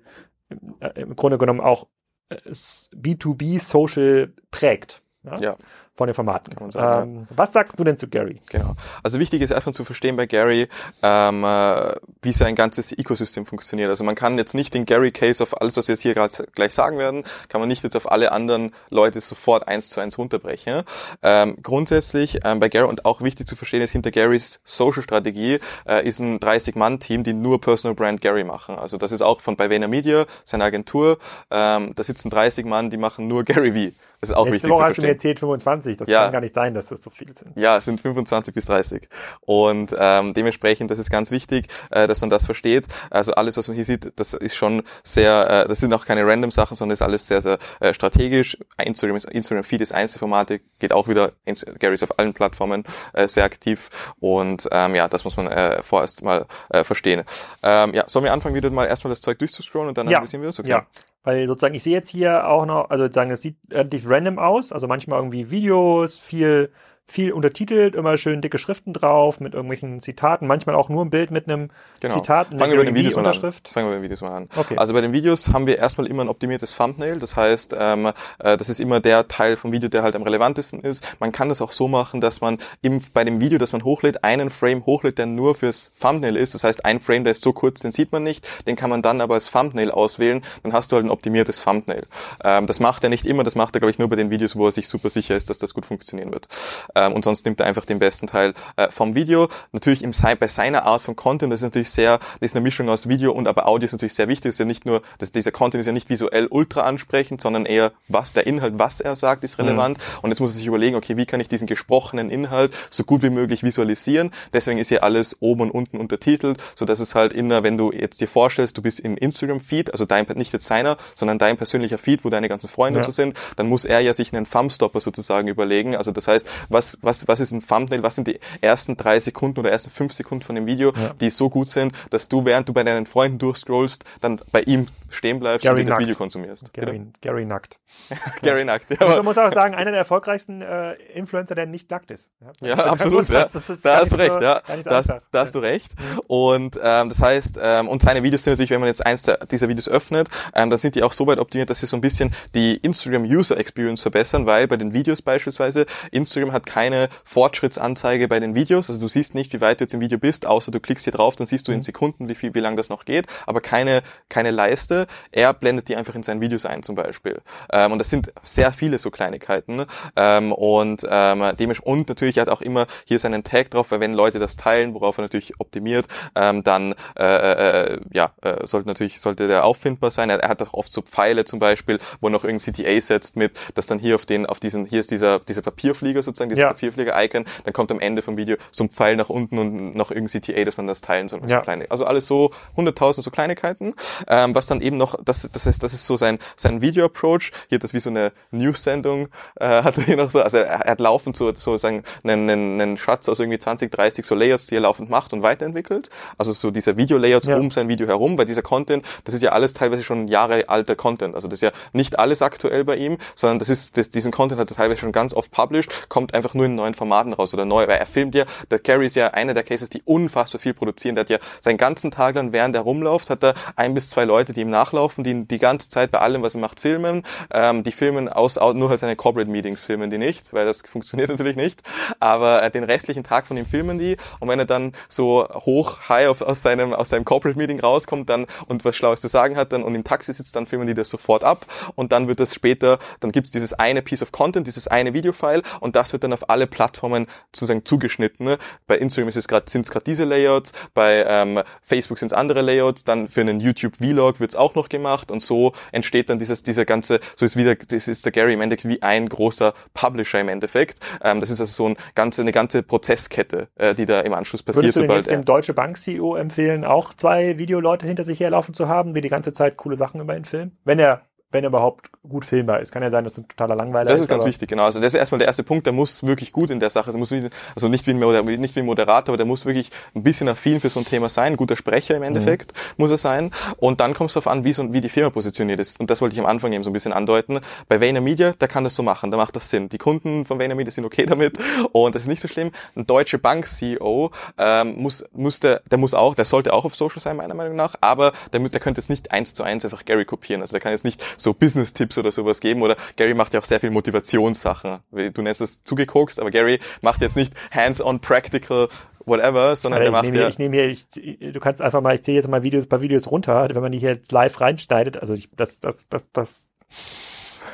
äh, im Grunde genommen auch äh, B2B Social prägt. Ja? ja von den Formaten. Sagen, ähm, ja. Was sagst du denn zu Gary? Genau. Also wichtig ist erstmal zu verstehen bei Gary, ähm, äh, wie sein ganzes Ecosystem funktioniert. Also man kann jetzt nicht den Gary-Case auf alles, was wir jetzt hier gerade gleich sagen werden, kann man nicht jetzt auf alle anderen Leute sofort eins zu eins runterbrechen. Ähm, grundsätzlich ähm, bei Gary und auch wichtig zu verstehen ist, hinter Garys Social-Strategie äh, ist ein 30-Mann-Team, die nur Personal Brand Gary machen. Also das ist auch von bei Media, seine Agentur. Ähm, da sitzen 30 Mann, die machen nur Gary V Das ist auch Letzte wichtig Woche zu hast du mir erzählt 25. Das Ja. kann gar nicht sein, dass das so viel sind. Ja, es sind 25 bis 30. Und ähm, dementsprechend, das ist ganz wichtig, äh, dass man das versteht. Also alles, was man hier sieht, das ist schon sehr, äh, das sind auch keine random Sachen, sondern ist alles sehr, sehr äh, strategisch. Instagram, ist, Instagram Feed ist Einzelformate, geht auch wieder, Gary ist auf allen Plattformen äh, sehr aktiv. Und ähm, ja, das muss man äh, vorerst mal äh, verstehen. Ähm, ja, sollen wir anfangen, wieder mal erstmal das Zeug durchzuscrollen und dann Ja. analysieren wir es? Okay. Ja, weil sozusagen ich sehe jetzt hier auch noch, also sozusagen es sieht relativ random aus, also manchmal irgendwie Videos, viel viel untertitelt, immer schön dicke Schriften drauf mit irgendwelchen Zitaten, manchmal auch nur ein Bild mit einem Genau. Zitat, Fangen wir bei den Videos mal an. Fangen wir bei den Videos mal an. Okay. Also bei den Videos haben wir erstmal immer ein optimiertes Thumbnail. Das heißt, ähm, äh, das ist immer der Teil vom Video, der halt am relevantesten ist. Man kann das auch so machen, dass man im, bei dem Video, das man hochlädt, einen Frame hochlädt, der nur fürs Thumbnail ist. Das heißt, ein Frame, der ist so kurz, den sieht man nicht. Den kann man dann aber als Thumbnail auswählen. Dann hast du halt ein optimiertes Thumbnail. Ähm, das macht er nicht immer. Das macht er, glaube ich, nur bei den Videos, wo er sich super sicher ist, dass das gut funktionieren wird. Ähm, und sonst nimmt er einfach den besten Teil äh, vom Video. Natürlich im, bei seiner Art von Content, das ist natürlich sehr, das ist eine Mischung aus Video und aber Audio ist natürlich sehr wichtig. Das ist ja nicht nur, das, dieser Content ist ja nicht visuell ultra ansprechend, sondern eher was der Inhalt, was er sagt, ist relevant. Und jetzt muss er sich überlegen, okay, wie kann ich diesen gesprochenen Inhalt so gut wie möglich visualisieren? Deswegen ist hier alles oben und unten untertitelt, so dass es halt in der, wenn du jetzt dir vorstellst, du bist im Instagram-Feed, also dein, nicht jetzt seiner, sondern dein persönlicher Feed, wo deine ganzen Freunde Ja. so sind, dann muss er ja sich einen Thumbstopper sozusagen überlegen. Also das heißt, was, was, was ist ein Thumbnail, was sind die ersten drei Sekunden oder ersten fünf Sekunden von dem Video, Ja. die so gut sind, dass du, während du bei deinen Freunden durchscrollst, dann bei ihm stehen bleibst Gary und dir das. Video konsumierst. Gary, Bitte? Gary nackt. [laughs] Gary nackt. Ja, Also man muss auch sagen, einer der erfolgreichsten äh, Influencer, der nicht nackt ist. Ja, Das absolut. Ja. das ist [laughs] Da hast du recht, so- ja. so Da hast, einfach. da hast du recht. Und ähm, das heißt, ähm, und seine Videos sind natürlich, wenn man jetzt eins der, dieser Videos öffnet, ähm, dann sind die auch so weit optimiert, dass sie so ein bisschen die Instagram User Experience verbessern, weil bei den Videos beispielsweise Instagram hat keine Fortschrittsanzeige bei den Videos. Also du siehst nicht, wie weit du jetzt im Video bist, außer du klickst hier drauf, dann siehst du Mhm. in Sekunden, wie viel, wie lang das noch geht, aber keine keine Leiste. Er blendet die einfach in seinen Videos ein zum Beispiel. Ähm, und das sind sehr viele so Kleinigkeiten. Ähm, und ähm, dementsprechend und natürlich er hat auch immer hier seinen Tag drauf, weil wenn Leute das teilen, worauf er natürlich optimiert, ähm, dann äh, äh, ja äh, sollte natürlich sollte der auffindbar sein. Er, er hat auch oft so Pfeile zum Beispiel, wo er noch irgendein CTA setzt mit, dass dann hier auf den auf diesen hier ist dieser dieser Papierflieger sozusagen, dieses Ja. Papierflieger-Icon, dann kommt am Ende vom Video so ein Pfeil nach unten und noch irgendein CTA, dass man das teilen soll. und Ja. So kleine, also alles so 100.000 so Kleinigkeiten, ähm, was dann eben noch, das, das heißt, das ist so sein sein Video-Approach. Hier das wie so eine News-Sendung, äh, hat er hier noch so, also er, er hat laufend so sozusagen einen, einen, einen Schatz aus irgendwie 20, 30 so Layouts, die er laufend macht und weiterentwickelt. Also so dieser Video-Layouts Ja. um sein Video herum, weil dieser Content, das ist ja alles teilweise schon Jahre alter Content. Also das ist ja nicht alles aktuell bei ihm, sondern das ist, das, diesen Content hat er teilweise schon ganz oft published, kommt einfach nur in neuen Formaten raus oder neu, weil er filmt ja, der Gary ist ja einer der Cases, die unfassbar viel produzieren. Der hat ja seinen ganzen Tag lang, während er rumläuft, hat er ein bis zwei Leute, die ihm nachlaufen, die die ganze Zeit bei allem, was er macht, filmen. Ähm, die filmen aus, nur halt seine Corporate Meetings filmen die nicht, weil das [laughs] funktioniert natürlich nicht. Aber äh, den restlichen Tag von ihm filmen die. Und wenn er dann so hoch, high auf, aus seinem aus seinem Corporate Meeting rauskommt, dann und was Schlaues zu sagen hat, dann und im Taxi sitzt, dann filmen die das sofort ab. Und dann wird das später, dann gibt's dieses eine Piece of Content, dieses eine Videofile, und das wird dann auf alle Plattformen sozusagen zugeschnitten. Ne? Bei Instagram ist es gerade sind es gerade diese Layouts, bei ähm, Facebook sind es andere Layouts, dann für einen YouTube Vlog wird's auch noch gemacht und so entsteht dann dieses dieser ganze, so ist wieder, das ist der Gary im Endeffekt wie ein großer Publisher im Endeffekt. Ähm, das ist also so ein ganze eine ganze Prozesskette, äh, die da im Anschluss passiert, Würdest du jetzt dem Deutsche Bank CEO empfehlen, auch zwei Videoleute hinter sich herlaufen zu haben, die die ganze Zeit coole Sachen über ihn filmen? Wenn er, wenn er überhaupt gut filmbar ist. Kann ja sein, dass es ein totaler Langweiler Das ist. ist ganz wichtig, genau. Also das ist erstmal der erste Punkt, der muss wirklich gut in der Sache sein. Wie, also nicht wie, ein nicht wie ein Moderator, aber der muss wirklich ein bisschen affin für so ein Thema sein, ein guter Sprecher im Endeffekt muss er sein. Und dann kommt es darauf an, wie, so, wie die Firma positioniert ist. Und das wollte ich am Anfang eben so ein bisschen andeuten. Bei VaynerMedia, der kann das so machen, da macht das Sinn. Die Kunden von VaynerMedia sind okay damit und das ist nicht so schlimm. Ein deutsche Bank-CEO ähm, muss, muss der, der muss auch, der sollte auch auf Social sein, meiner Meinung nach, aber der, der könnte jetzt nicht eins zu eins einfach Gary kopieren. Also der kann jetzt nicht so Business-Tipps oder sowas geben oder Gary macht ja auch sehr viel Motivationssachen. Du nennst es zugekokst, aber Gary macht jetzt nicht hands-on practical whatever, sondern der ich macht nehme ja ich nehme hier, ich, du kannst einfach mal, ich ziehe jetzt mal Videos, ein paar Videos runter, wenn man die hier jetzt live reinschneidet, also ich, das, das, das, das,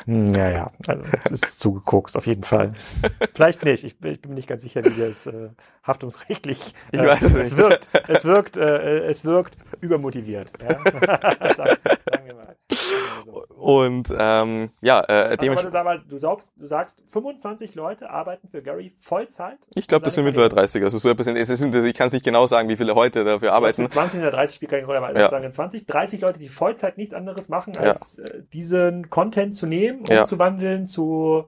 hm, ja, ja, also, ist zugekokst, auf jeden Fall. Vielleicht nicht, ich, bin- ich bin nicht ganz sicher, wie das äh, haftungsrechtlich, Ich äh, weiß es es nicht. wirkt, es wirkt, äh, es wirkt übermotiviert, ja? [laughs] [laughs] sagen, sagen wir mal. Sagen wir so. Und ähm, ja, äh, dem du, sag, du, sagst, du sagst, 25 Leute arbeiten für Gary Vollzeit? Ich glaube, das sind mittlerweile 30. Also so etwas, es sind, ich kann es nicht genau sagen, wie viele heute dafür arbeiten. 20 oder 30 spielt keine Rolle, aber ja. sagen 20, 30 Leute, die Vollzeit nichts anderes machen, als ja. Äh, diesen Content zu nehmen, umzuwandeln, ja. zu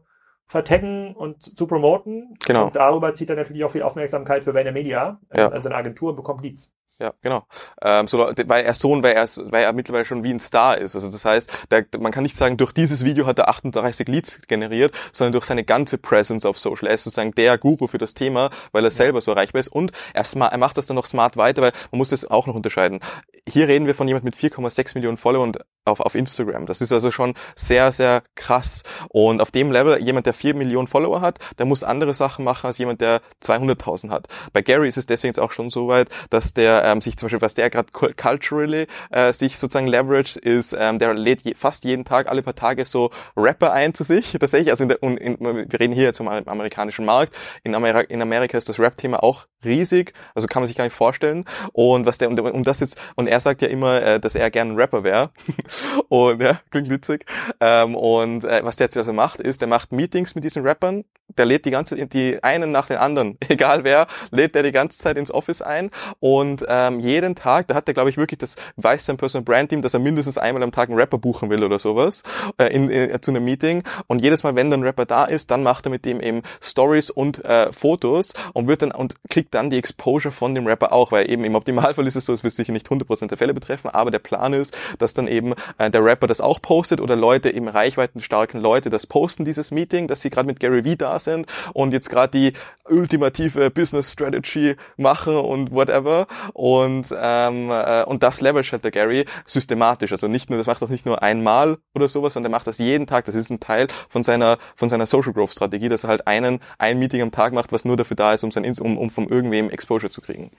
vertaggen und zu promoten. Genau. Und darüber zieht er natürlich auch viel Aufmerksamkeit für Vayner Media, ja. also eine Agentur bekommt Leads. Ja, genau. Ähm, so, weil er Sohn, weil er, weil er mittlerweile schon wie ein Star ist. Also das heißt, der, man kann nicht sagen, durch dieses Video hat er 38 Leads generiert, sondern durch seine ganze Presence auf Social. Er ist sozusagen der Guru für das Thema, weil er selber so erreichbar ist. Und er, smart, er macht das dann noch smart weiter, weil man muss das auch noch unterscheiden. Hier reden wir von jemand mit 4,6 Millionen Followern auf, auf Instagram. Das ist also schon sehr, sehr krass. Und auf dem Level, jemand, der 4 Millionen Follower hat, der muss andere Sachen machen als jemand, der 200.000 hat. Bei Gary ist es deswegen jetzt auch schon so weit, dass der ähm, sich zum Beispiel, was der gerade culturally äh, sich sozusagen leverage, ist, ähm, der lädt je, fast jeden Tag, alle paar Tage so Rapper ein zu sich. [laughs] Tatsächlich, also in der, in, in, wir reden hier jetzt vom amerikanischen Markt. In, Ameri in Amerika ist das Rap-Thema auch riesig, also kann man sich gar nicht vorstellen. Und was der, und, um das jetzt, und er sagt ja immer, äh, dass er gern ein Rapper wäre. [laughs] und ja, klingt witzig. Ähm, und äh, was der jetzt also macht, ist, der macht Meetings mit diesen Rappern, der lädt die ganze die einen nach den anderen, [laughs] egal wer, lädt der die ganze Zeit ins Office ein und ähm, jeden Tag, da hat er glaube ich wirklich das weiß sein Personal Brand Team, dass er mindestens einmal am Tag einen Rapper buchen will oder sowas äh, in, in, zu einem Meeting und jedes Mal, wenn dann ein Rapper da ist, dann macht er mit dem eben Stories und äh, Fotos und wird dann und kriegt dann die Exposure von dem Rapper auch, weil eben im Optimalfall ist es so, es wird sicher nicht 100% der Fälle betreffen, aber der Plan ist, dass dann eben äh, der Rapper das auch postet oder Leute im reichweitenstarken Leute das posten, dieses Meeting, dass sie gerade mit Gary Vee da sind und jetzt gerade die ultimative Business Strategy machen und whatever. Und, ähm, äh, und das leverage halt der Gary systematisch. Also nicht nur, das macht das nicht nur einmal oder sowas, sondern er macht das jeden Tag. Das ist ein Teil von seiner, von seiner Social Growth Strategie, dass er halt einen, ein Meeting am Tag macht, was nur dafür da ist, um sein, um, um vom irgendwem Exposure zu kriegen.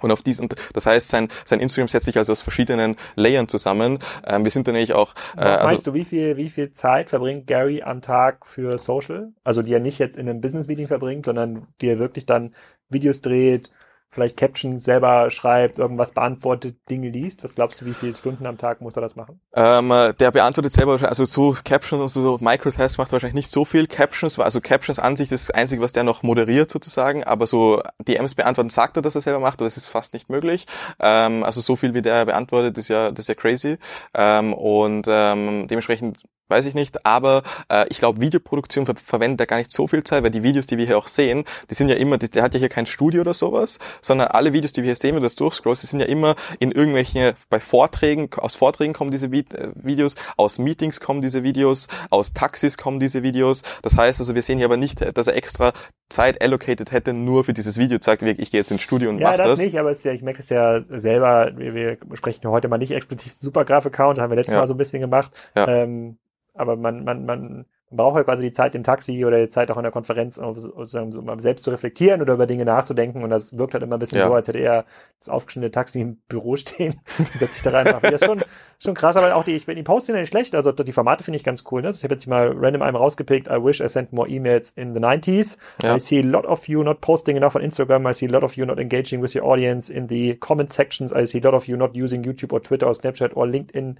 Und auf diesen, das heißt, sein, sein Instagram setzt sich also aus verschiedenen Layern zusammen. Ähm, wir sind dann nämlich auch. Äh, Was also meinst also, du, wie viel, wie viel Zeit verbringt Gary am Tag für Social? Also die er nicht jetzt in einem Business Meeting verbringt, sondern die er wirklich dann Videos dreht, vielleicht Captions selber schreibt, irgendwas beantwortet, Dinge liest? Was glaubst du, wie viele Stunden am Tag muss er das machen? Ähm, der beantwortet selber, also so Captions und so Microtests macht wahrscheinlich nicht so viel. Captions, also Captions an sich das Einzige, was der noch moderiert sozusagen, aber so DMs beantworten sagt er, dass er selber macht, aber das ist fast nicht möglich. Ähm, also so viel wie der beantwortet, ist ja, das ist ja crazy. Ähm, und ähm, dementsprechend weiß ich nicht, aber äh, ich glaube, Videoproduktion ver verwendet da gar nicht so viel Zeit, weil die Videos, die wir hier auch sehen, die sind ja immer, die, der hat ja hier kein Studio oder sowas, sondern alle Videos, die wir hier sehen, wenn du das durchscrollst, die sind ja immer in irgendwelchen, bei Vorträgen, aus Vorträgen kommen diese Vi äh, Videos, aus Meetings kommen diese Videos, aus Taxis kommen diese Videos. Das heißt also, wir sehen hier aber nicht, dass er extra Zeit allocated hätte, nur für dieses Video sagt, ich gehe jetzt ins Studio und ja, mach das. Ja, das nicht, aber ist ja, ich merke es ja selber, wir, wir sprechen heute mal nicht explizit Supergraph-Account, haben wir letztes ja. Mal so ein bisschen gemacht. Ja. Ähm, aber man, man, man braucht ja quasi die Zeit im Taxi oder die Zeit auch in der Konferenz, um, um selbst zu reflektieren oder über Dinge nachzudenken. Und das wirkt halt immer ein bisschen ja. so, als hätte er das aufgeschnittene Taxi im Büro [laughs] stehen und setzt sich da rein. Das ist schon, schon krass, aber auch die, ich bin die Posts sind ja nicht schlecht. Also die Formate finde ich ganz cool. Ne? Ich habe jetzt mal random einem rausgepickt. I wish I sent more emails in the 90s. Ja. I see a lot of you not posting enough on Instagram. I see a lot of you not engaging with your audience in the comment sections. I see a lot of you not using YouTube or Twitter or Snapchat or LinkedIn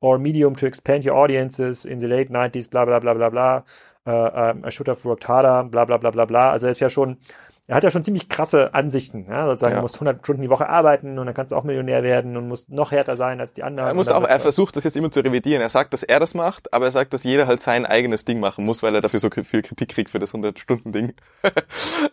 or Medium to expand your audiences in the late 90s, bla bla bla bla bla. Uh, um, I should have worked harder, bla bla bla bla bla. Also er ist ja schon er hat ja schon ziemlich krasse Ansichten. Ja? Sozusagen, ja. du musst 100 Stunden die Woche arbeiten und dann kannst du auch Millionär werden und musst noch härter sein als die anderen. Er, muss auch, er versucht das jetzt immer zu revidieren. Er sagt, dass er das macht, aber er sagt, dass jeder halt sein eigenes Ding machen muss, weil er dafür so viel Kritik kriegt für das 100-Stunden-Ding. [laughs]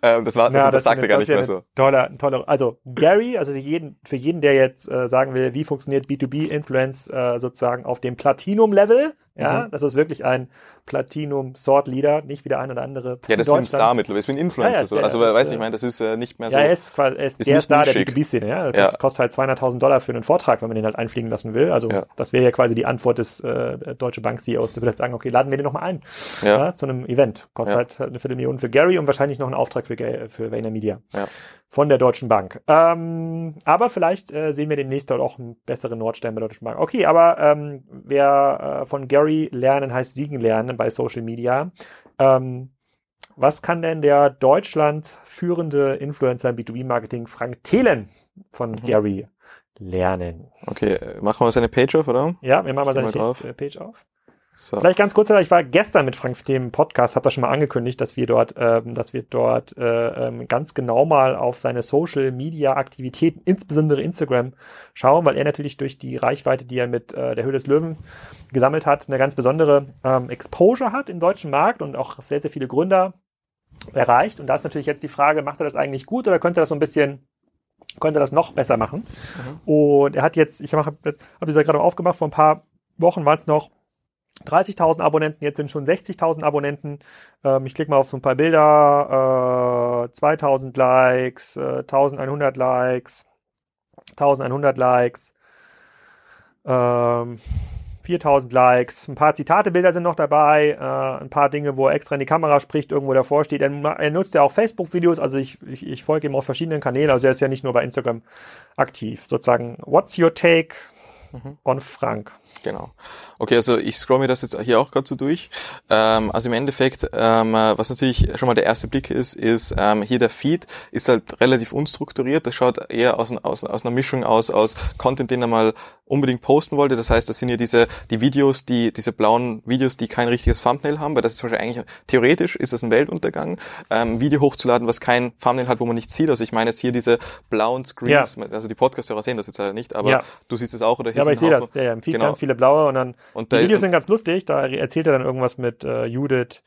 ähm, das war, das, ja, das, das sagt er gar nicht mehr so. Toller, toller, also Gary, also für jeden, für jeden, der jetzt äh, sagen will, wie funktioniert B2B-Influence äh, sozusagen auf dem Platinum-Level, ja, mhm. das ist wirklich ein Platinum Sword Leader, nicht wie der ein oder andere. Ja, das ist ein Star mittlerweile, ist wie ein Influencer. Ja, ja, so. Also, weiß ich meine, das ist äh, nicht mehr so. Ja, er ist quasi, er ist, ist der Star der B2B-Szene, ja. Das ja. kostet halt 200.000 Dollar für einen Vortrag, wenn man den halt einfliegen lassen will. Also, das wäre ja quasi die Antwort des äh, Deutsche Bank CEOs. Der würde halt sagen, okay, laden wir den nochmal ein. Ja. ja. Zu einem Event. Kostet halt eine Viertelmillion für Gary und wahrscheinlich noch einen Auftrag für, für Vayner Media. Ja. Von der Deutschen Bank. Ähm, aber vielleicht äh, sehen wir demnächst dort auch einen besseren Nordstern bei der Deutschen Bank. Okay, aber ähm, wer äh, von Gary lernen heißt siegen lernen bei Social Media. Ähm, was kann denn der Deutschland führende Influencer im B2B-Marketing Frank Thelen von mhm. Gary lernen? Okay, machen wir seine Page auf, oder? Ja, wir machen mal seine mal Page auf. So. Vielleicht ganz kurz, ich war gestern mit Frank dem Podcast, habe das schon mal angekündigt, dass wir dort, ähm, dass wir dort äh, ähm, ganz genau mal auf seine Social Media Aktivitäten, insbesondere Instagram, schauen, weil er natürlich durch die Reichweite, die er mit äh, der Höhle des Löwen gesammelt hat, eine ganz besondere ähm, Exposure hat im deutschen Markt und auch sehr, sehr viele Gründer erreicht. Und da ist natürlich jetzt die Frage, macht er das eigentlich gut oder könnte er das so ein bisschen könnte das noch besser machen. Mhm. Und er hat jetzt, ich habe hab das ja gerade aufgemacht, vor ein paar Wochen war es noch 30.000 Abonnenten, jetzt sind schon 60.000 Abonnenten. Ähm, ich klicke mal auf so ein paar Bilder. Äh, 2.000 Likes, äh, 1.100 Likes, 1.100 Likes, ähm, 4.000 Likes. Ein paar Zitate-Bilder sind noch dabei. Äh, ein paar Dinge, wo er extra in die Kamera spricht, irgendwo davor steht. Er, er nutzt ja auch Facebook-Videos. Also ich, ich, ich folge ihm auf verschiedenen Kanälen. Also er ist ja nicht nur bei Instagram aktiv. Sozusagen, what's your take mhm. on Frank? Genau. Okay, also ich scroll mir das jetzt hier auch gerade so durch. Ähm, also im Endeffekt, ähm, was natürlich schon mal der erste Blick ist, ist ähm, hier der Feed ist halt relativ unstrukturiert. Das schaut eher aus, aus, aus einer Mischung aus aus Content, den er mal unbedingt posten wollte. Das heißt, das sind ja diese die Videos, die diese blauen Videos, die kein richtiges Thumbnail haben, weil das ist zum Beispiel eigentlich theoretisch ist das ein Weltuntergang, ähm, Video hochzuladen, was kein Thumbnail hat, wo man nicht sieht. Also ich meine jetzt hier diese blauen Screens. Ja. Also die Podcast-Hörer sehen das jetzt leider nicht, aber ja. du siehst es auch oder hier ja, aber ich sehe das. Ja, im Feed genau. ganz viele blaue und dann und die Videos sind ganz lustig. Da erzählt er dann irgendwas mit äh, Judith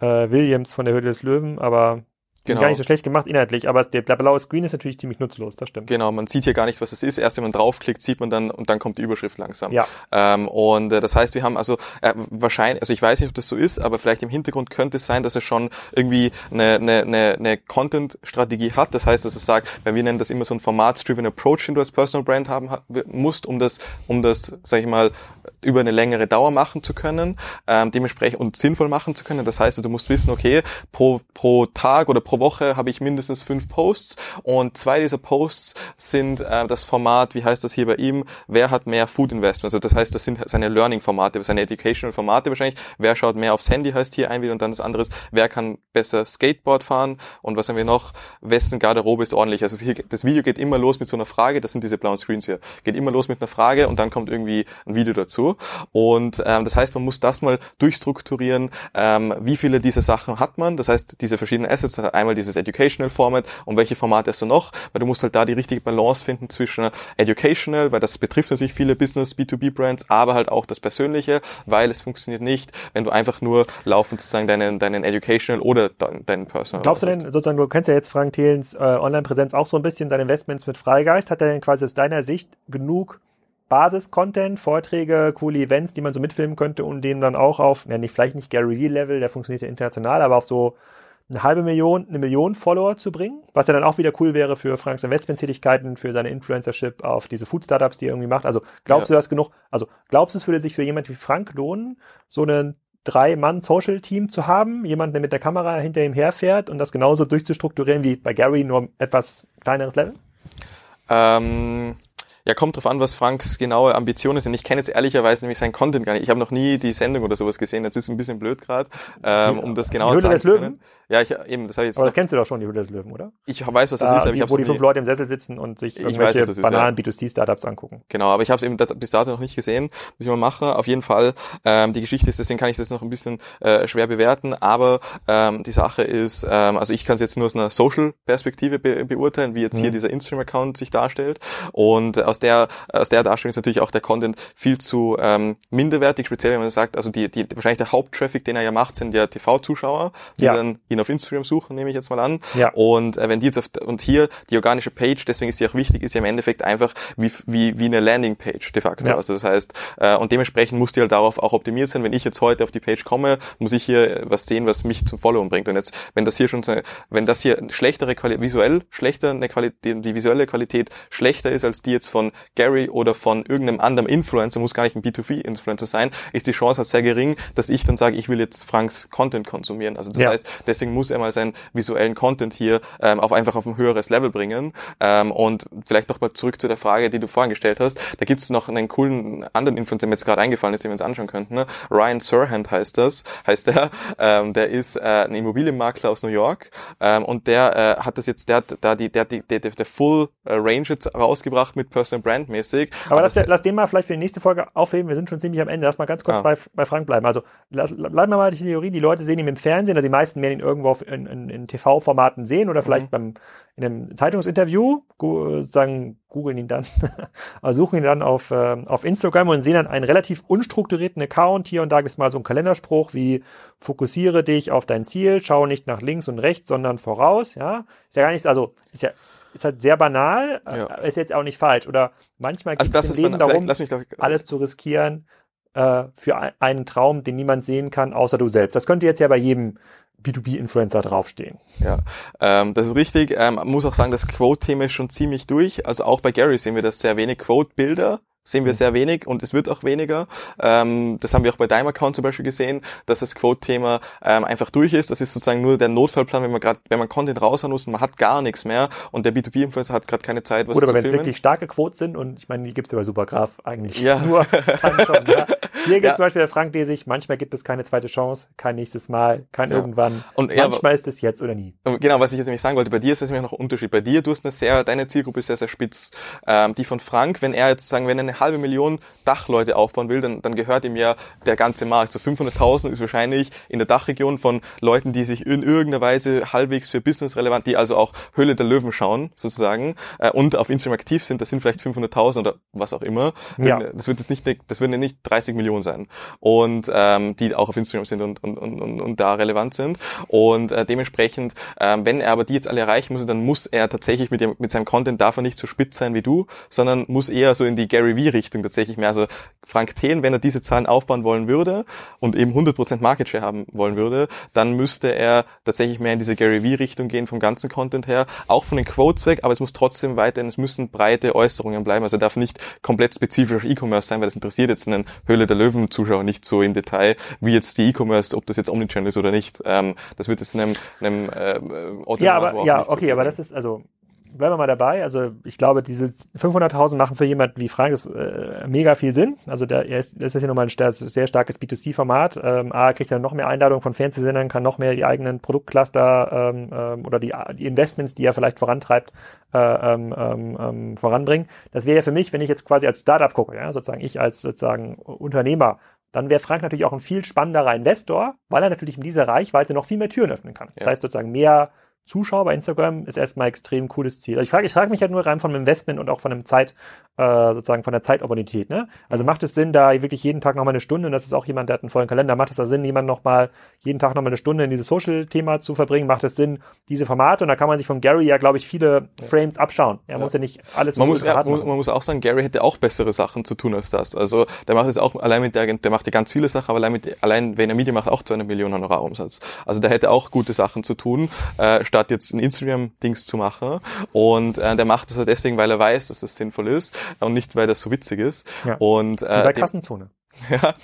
äh, Williams von der Höhle des Löwen, aber Genau. Gar nicht so schlecht gemacht inhaltlich, aber der blaue Screen ist natürlich ziemlich nutzlos, das stimmt. Genau, man sieht hier gar nicht, was es ist. Erst wenn man draufklickt, sieht man dann und dann kommt die Überschrift langsam. Ja. Ähm, und äh, das heißt, wir haben also äh, wahrscheinlich, also ich weiß nicht, ob das so ist, aber vielleicht im Hintergrund könnte es sein, dass er schon irgendwie eine, eine, eine, eine Content-Strategie hat. Das heißt, dass er sagt, weil wir nennen das immer so ein Format-driven Approach, den du als Personal Brand haben musst, um das, um das, sag ich mal, über eine längere Dauer machen zu können, ähm, dementsprechend und sinnvoll machen zu können. Das heißt, du musst wissen, okay, pro, pro Tag oder pro Woche habe ich mindestens fünf Posts und zwei dieser Posts sind äh, das Format, wie heißt das hier bei ihm, wer hat mehr Food Investment? Also das heißt, das sind seine Learning-Formate, seine Educational-Formate wahrscheinlich. Wer schaut mehr aufs Handy, heißt hier ein wieder und dann das andere ist, wer kann besser Skateboard fahren und was haben wir noch? Wessen Garderobe ist ordentlich? Also hier, das Video geht immer los mit so einer Frage, das sind diese blauen Screens hier. Geht immer los mit einer Frage und dann kommt irgendwie ein Video dazu. Und ähm, das heißt, man muss das mal durchstrukturieren, ähm, wie viele dieser Sachen hat man. Das heißt, diese verschiedenen Assets, einmal dieses Educational Format und welche Formate hast du noch, weil du musst halt da die richtige Balance finden zwischen Educational, weil das betrifft natürlich viele Business, B2B-Brands, aber halt auch das Persönliche, weil es funktioniert nicht, wenn du einfach nur laufend sozusagen deinen, deinen Educational oder deinen Personal. Glaubst du denn, sozusagen, du kennst ja jetzt Frank Thelens äh, Online-Präsenz auch so ein bisschen, seine Investments mit Freigeist, hat er denn quasi aus deiner Sicht genug Basis-Content, Vorträge, coole Events, die man so mitfilmen könnte und denen dann auch auf, ja, nicht, vielleicht nicht Gary Vee-Level, der funktioniert ja international, aber auf so eine halbe Million, eine Million Follower zu bringen, was ja dann auch wieder cool wäre für Franks Investmenttätigkeiten, für seine Influencership auf diese Food-Startups, die er irgendwie macht. Also glaubst ja. du das genug? Also glaubst du, es würde sich für jemand wie Frank lohnen, so einen Drei-Mann-Social-Team zu haben, jemand, der mit der Kamera hinter ihm herfährt und das genauso durchzustrukturieren wie bei Gary, nur etwas kleineres Level? Ähm, ja, kommt drauf an, was Franks genaue Ambitionen sind. Ich kenne jetzt ehrlicherweise nämlich seinen Content gar nicht. Ich habe noch nie die Sendung oder sowas gesehen. Das ist ein bisschen blöd gerade, ähm, um das genau zu sagen. Ja, ich, eben, das habe ich jetzt. Aber das kennst du doch schon, die Hülle des Löwen, oder? Ich weiß, was das da, ist, aber ich Wo die fünf Leute im Sessel sitzen und sich irgendwelche weiß, banalen ja. B2C-Startups angucken. Genau, aber ich habe es eben bis dato noch nicht gesehen. Muss ich mal machen. Auf jeden Fall, ähm, die Geschichte ist, deswegen kann ich das noch ein bisschen äh, schwer bewerten, aber ähm, die Sache ist, ähm, also ich kann es jetzt nur aus einer Social-Perspektive be beurteilen, wie jetzt mhm. hier dieser Instagram-Account sich darstellt. Und aus der, aus der Darstellung ist natürlich auch der Content viel zu ähm, minderwertig, speziell wenn man sagt, also die, die wahrscheinlich der Haupttraffic, den er ja macht, sind ja TV-Zuschauer, die ja. dann ihn auf Instagram suchen nehme ich jetzt mal an. Ja. Und äh, wenn die jetzt auf, und hier die organische Page, deswegen ist sie auch wichtig, ist ja im Endeffekt einfach wie, wie, wie eine Landingpage de facto. Ja. Also das heißt, äh, und dementsprechend muss die halt darauf auch optimiert sein. Wenn ich jetzt heute auf die Page komme, muss ich hier was sehen, was mich zum Followen bringt. Und jetzt, wenn das hier schon, wenn das hier schlechtere Qualität, visuell schlechter, eine Qualität, die visuelle Qualität schlechter ist als die jetzt von Gary oder von irgendeinem anderen Influencer, muss gar nicht ein B2B-Influencer sein, ist die Chance halt sehr gering, dass ich dann sage, ich will jetzt Franks Content konsumieren. Also das ja. heißt, deswegen muss er mal sein visuellen Content hier ähm, auf einfach auf ein höheres Level bringen. Ähm, und vielleicht noch mal zurück zu der Frage, die du vorhin gestellt hast. Da gibt es noch einen coolen anderen Influencer, der mir jetzt gerade eingefallen ist, den wir uns anschauen könnten. Ne? Ryan Surhand heißt das, heißt der. Ähm, der ist äh, ein Immobilienmakler aus New York ähm, und der äh, hat das jetzt, der hat da die, der, die, der, der Full äh, Range jetzt rausgebracht mit Personal Brand mäßig. Aber, aber lass, lass den mal vielleicht für die nächste Folge aufheben. Wir sind schon ziemlich am Ende. Lass mal ganz kurz ah. bei, bei Frank bleiben. Also lass, bleiben wir mal die Theorie. Die Leute sehen ihn im Fernsehen, also die meisten werden ihn irgendwo auf, in, in, in TV-Formaten sehen oder vielleicht mhm. beim in einem Zeitungsinterview, sagen, googeln ihn dann, also [laughs] suchen ihn dann auf, äh, auf Instagram und sehen dann einen relativ unstrukturierten Account. Hier und da gibt es mal so einen Kalenderspruch wie fokussiere dich auf dein Ziel, schau nicht nach links und rechts, sondern voraus. Ja, ist ja gar nichts, also ist ja ist halt sehr banal, ja. ist jetzt auch nicht falsch. Oder manchmal geht also es im Leben darum, mich, ich, alles zu riskieren äh, für einen Traum, den niemand sehen kann, außer du selbst. Das könnte jetzt ja bei jedem B2B-Influencer draufstehen. Ja, ähm, das ist richtig. Ähm, muss auch sagen, das Quote-Thema ist schon ziemlich durch. Also auch bei Gary sehen wir das sehr wenig Quote-Bilder sehen wir mhm. sehr wenig und es wird auch weniger. Ähm, das haben wir auch bei deinem Account zum Beispiel gesehen, dass das Quote-Thema ähm, einfach durch ist. Das ist sozusagen nur der Notfallplan, wenn man gerade, wenn man Content raushauen muss und man hat gar nichts mehr und der B2B-Influencer hat gerade keine Zeit, was Oder zu wenn es wirklich starke Quotes sind und ich meine, die gibt es ja bei Supergraph eigentlich ja. [laughs] nur schon. Ja. Hier gibt ja. zum Beispiel der Frank der sich, manchmal gibt es keine zweite Chance, kein nächstes Mal, kein ja. irgendwann. Und manchmal ist es jetzt oder nie. Genau, was ich jetzt nämlich sagen wollte, bei dir ist es nämlich noch ein Unterschied. Bei dir, du hast eine sehr, deine Zielgruppe ist sehr, sehr spitz. Ähm, die von Frank, wenn er jetzt sagen, wenn er eine halbe Million Dachleute aufbauen will, dann, dann gehört ihm ja der ganze Markt. So 500.000 ist wahrscheinlich in der Dachregion von Leuten, die sich in irgendeiner Weise halbwegs für Business relevant, die also auch Höhle der Löwen schauen, sozusagen, äh, und auf Instagram aktiv sind, das sind vielleicht 500.000 oder was auch immer. Ja. Das wird jetzt nicht, das würden nicht 30 Millionen sein. Und ähm, die auch auf Instagram sind und, und, und, und, da relevant sind. Und äh, dementsprechend, äh, wenn er aber die jetzt alle erreichen muss, dann muss er tatsächlich mit, dem, mit seinem Content er nicht so spitz sein wie du, sondern muss eher so in die Gary V-Richtung tatsächlich mehr also Frank Thien, wenn er diese Zahlen aufbauen wollen würde und eben 100% Market Share haben wollen würde, dann müsste er tatsächlich mehr in diese Gary V-Richtung gehen vom ganzen Content her, auch von den Quotes weg, aber es muss trotzdem weiterhin, es müssen breite Äußerungen bleiben. Also er darf nicht komplett spezifisch E-Commerce sein, weil das interessiert jetzt einen Höhle der Löwen-Zuschauer nicht so im Detail, wie jetzt die E-Commerce, ob das jetzt Omnichannel ist oder nicht. Ähm, das wird jetzt in einem, einem äh, Ja, aber, ja, okay, so aber das ist, also bleiben wir mal dabei. Also ich glaube, diese 500.000 machen für jemanden wie Frank ist, äh, mega viel Sinn. Also der, er ist, das ist ja nochmal ein sehr, sehr starkes B2C-Format. Ähm, A, kriegt er noch mehr Einladungen von Fernsehsendern, kann noch mehr die eigenen Produktcluster ähm, ähm, oder die, die Investments, die er vielleicht vorantreibt, äh, ähm, ähm, ähm, voranbringen. Das wäre ja für mich, wenn ich jetzt quasi als Startup gucke, ja, sozusagen ich als sozusagen Unternehmer, dann wäre Frank natürlich auch ein viel spannenderer Investor, weil er natürlich mit dieser Reichweite noch viel mehr Türen öffnen kann. Das ja. heißt sozusagen mehr Zuschauer bei Instagram ist erstmal extrem cooles Ziel. Also ich frage ich frage mich halt nur rein vom Investment und auch von dem Zeit, äh, sozusagen von der Zeitopportunität. Ne? Also macht es Sinn, da wirklich jeden Tag nochmal eine Stunde, und das ist auch jemand, der hat einen vollen Kalender, macht es da Sinn, jemand nochmal jeden Tag nochmal eine Stunde in dieses Social-Thema zu verbringen? Macht es Sinn, diese Formate? Und da kann man sich von Gary ja, glaube ich, viele Frames abschauen. Er ja. muss ja nicht alles man muss, ja, man muss auch sagen, Gary hätte auch bessere Sachen zu tun als das. Also der macht jetzt auch allein mit der, der macht ja ganz viele Sachen, aber allein mit allein wenn er Media macht auch zu einer Million Honorarumsatz. Also der hätte auch gute Sachen zu tun, äh, statt jetzt ein Instagram Instagram-Dings zu machen. Und äh, der macht das halt deswegen, weil er weiß, dass das sinnvoll ist und nicht, weil das so witzig ist. Ja. Und, äh, bei Kassenzone. [laughs] Ja.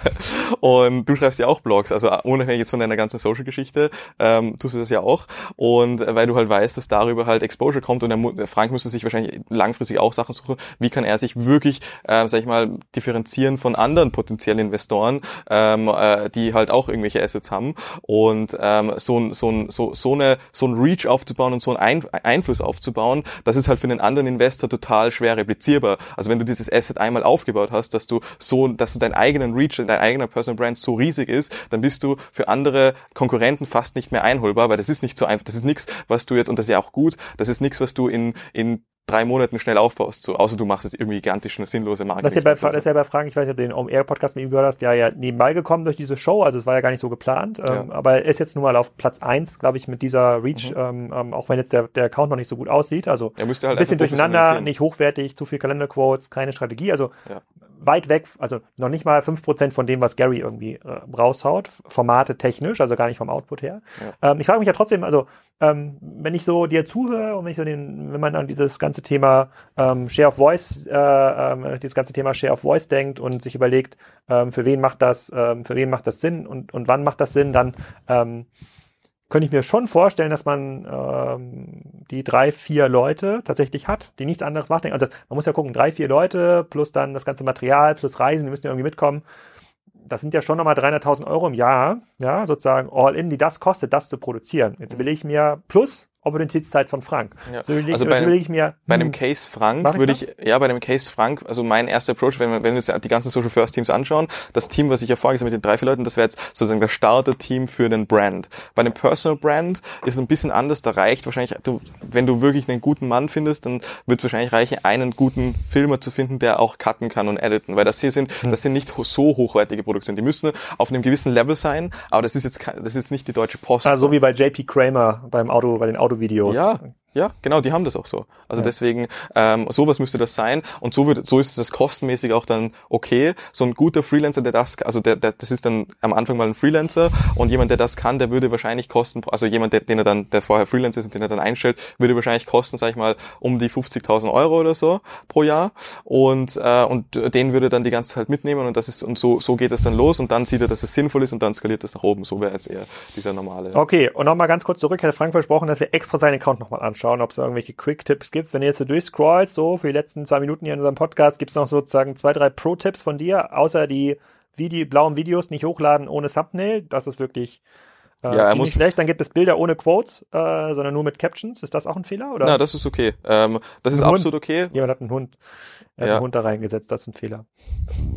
Und du schreibst ja auch Blogs, also unabhängig jetzt von deiner ganzen Social-Geschichte, ähm, tust du das ja auch. Und weil du halt weißt, dass darüber halt Exposure kommt und der Frank müsste sich wahrscheinlich langfristig auch Sachen suchen, wie kann er sich wirklich, äh, sag ich mal, differenzieren von anderen potenziellen Investoren, ähm, äh, die halt auch irgendwelche Assets haben. Und ähm, so, so, so, so, eine, so ein Reach aufzubauen und so einen Ein Einfluss aufzubauen, das ist halt für einen anderen Investor total schwer replizierbar. Also wenn du dieses Asset einmal aufgebaut hast, dass du so, dass du dein eigenes eigenen Reach, dein eigener Personal Brand so riesig ist, dann bist du für andere Konkurrenten fast nicht mehr einholbar, weil das ist nicht so einfach, das ist nichts, was du jetzt, und das ist ja auch gut, das ist nichts, was du in, in drei Monaten schnell aufbaust, so, außer du machst jetzt irgendwie gigantisch eine sinnlose Marke. Das ist ja bei, das ist ja bei Fragen, ich weiß nicht, ob du den OM-Air-Podcast mit ihm gehört hast, der ja nebenbei gekommen durch diese Show, also es war ja gar nicht so geplant, ja. ähm, aber er ist jetzt nun mal auf Platz eins, glaube ich, mit dieser Reach, mhm. ähm, ähm auch wenn jetzt der, der Account noch nicht so gut aussieht, also er müsste halt ein bisschen durcheinander, nicht hochwertig, zu viel Kalenderquotes, keine Strategie, also ja weit weg, also noch nicht mal fünf Prozent von dem, was Gary irgendwie äh, raushaut, Formate technisch, also gar nicht vom Output her. Ja. Ähm, ich frage mich ja trotzdem, also ähm, wenn ich so dir zuhöre und wenn ich so den, wenn man an dieses ganze Thema ähm, Share of Voice, äh, äh, dieses ganze Thema Share of Voice denkt und sich überlegt, ähm, für wen macht das, ähm, für wen macht das Sinn und, und wann macht das Sinn, dann ähm, könnte ich mir schon vorstellen, dass man ähm, die drei, vier Leute tatsächlich hat, die nichts anderes machen. Also man muss ja gucken, drei, vier Leute plus dann das ganze Material plus Reisen, die müssen ja irgendwie mitkommen. Das sind ja schon nochmal 300.000 Euro im Jahr, ja, sozusagen all in, die das kostet, das zu produzieren. Jetzt will ich mir plus Opportunitätszeit von Frank. Ja. So überlege Also so bei- überlege ich mir, Bei hm, dem Case Frank würde ich, ja, bei dem Case Frank, also mein erster Approach, wenn wir, wenn wir uns die ganzen Social First Teams anschauen, das Team, was ich ja vorgesehen habe mit den drei, vier Leuten, das wäre jetzt sozusagen das Starter-Team für den Brand. Bei dem Personal Brand ist es ein bisschen anders, da reicht wahrscheinlich, du, wenn du wirklich einen guten Mann findest, dann wird es wahrscheinlich reichen, einen guten Filmer zu finden, der auch cutten kann und editen, weil das hier sind, Hm. das sind nicht so hochwertige Produktionen. Die müssen auf einem gewissen Level sein, aber das ist jetzt, das ist jetzt nicht die Deutsche Post. ah, so wie bei JP Kramer beim Auto, bei den Autovideos. Ja, ja, genau, die haben das auch so. Also Ja. deswegen, ähm, sowas müsste das sein. Und so wird, so ist das kostenmäßig auch dann okay. So ein guter Freelancer, der das, also der, der, das ist dann am Anfang mal ein Freelancer und jemand, der das kann, der würde wahrscheinlich kosten, also jemand, der, den er dann, der vorher Freelancer ist und den er dann einstellt, würde wahrscheinlich kosten, sag ich mal, um die 50.000 Euro oder so pro Jahr. Und, äh, und den würde dann die ganze Zeit mitnehmen und das ist, und so, so geht das dann los und dann sieht er, dass es sinnvoll ist und dann skaliert das nach oben. So wäre jetzt eher dieser normale. Okay, und nochmal ganz kurz zurück. Hatte Frank versprochen, dass wir extra seinen Account nochmal anschauen, ob es irgendwelche Quick-Tipps gibt. Wenn ihr jetzt so durchscrollt, so für die letzten zwei Minuten hier in unserem Podcast, gibt es noch sozusagen zwei, drei Pro-Tipps von dir, außer die Video, blauen Videos nicht hochladen ohne Thumbnail. Das ist wirklich äh, Ja, er muss- schlecht. Dann gibt es Bilder ohne Quotes, äh, sondern nur mit Captions. Ist das auch ein Fehler? Oder? Na, das ist okay. Ähm, das ist Ein Hund. absolut okay. Jemand hat einen Hund. Er hat Ja. einen Hund da reingesetzt, das ist ein Fehler.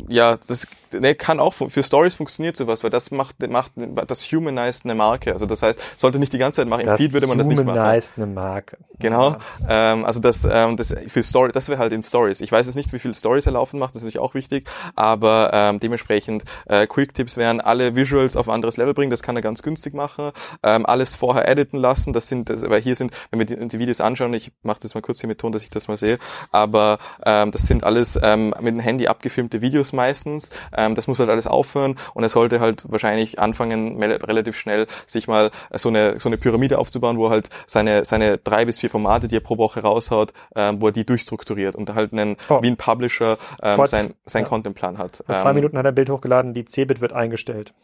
Ja, das ne, kann auch für Stories funktioniert sowas, weil das macht macht das humanized eine Marke. Also das heißt, sollte nicht die ganze Zeit machen. Im Feed würde man das nicht machen. humanized eine Marke. Genau. Ja. Ähm, also das, ähm, das für Story, das wäre halt in Stories. Ich weiß jetzt nicht, wie viele Stories er laufen macht, das ist natürlich auch wichtig, aber ähm, dementsprechend äh, Quick-Tipps wären alle Visuals auf ein anderes Level bringen, das kann er ganz günstig machen. Ähm, alles vorher editen lassen, das sind, das, weil hier sind, wenn wir die, die Videos anschauen, ich mache das mal kurz hier mit Ton, dass ich das mal sehe, aber ähm, das sind alles ähm, mit dem Handy abgefilmte Videos meistens. Ähm, das muss halt alles aufhören und er sollte halt wahrscheinlich anfangen, relativ schnell sich mal so eine so eine Pyramide aufzubauen, wo er halt seine seine drei bis vier Formate, die er pro Woche raushaut, ähm, wo er die durchstrukturiert und halt einen Oh. wie ein Publisher ähm, Vor- sein sein ja. Contentplan hat. Vor zwei Ähm, Minuten hat er ein Bild hochgeladen, die Cebit wird eingestellt.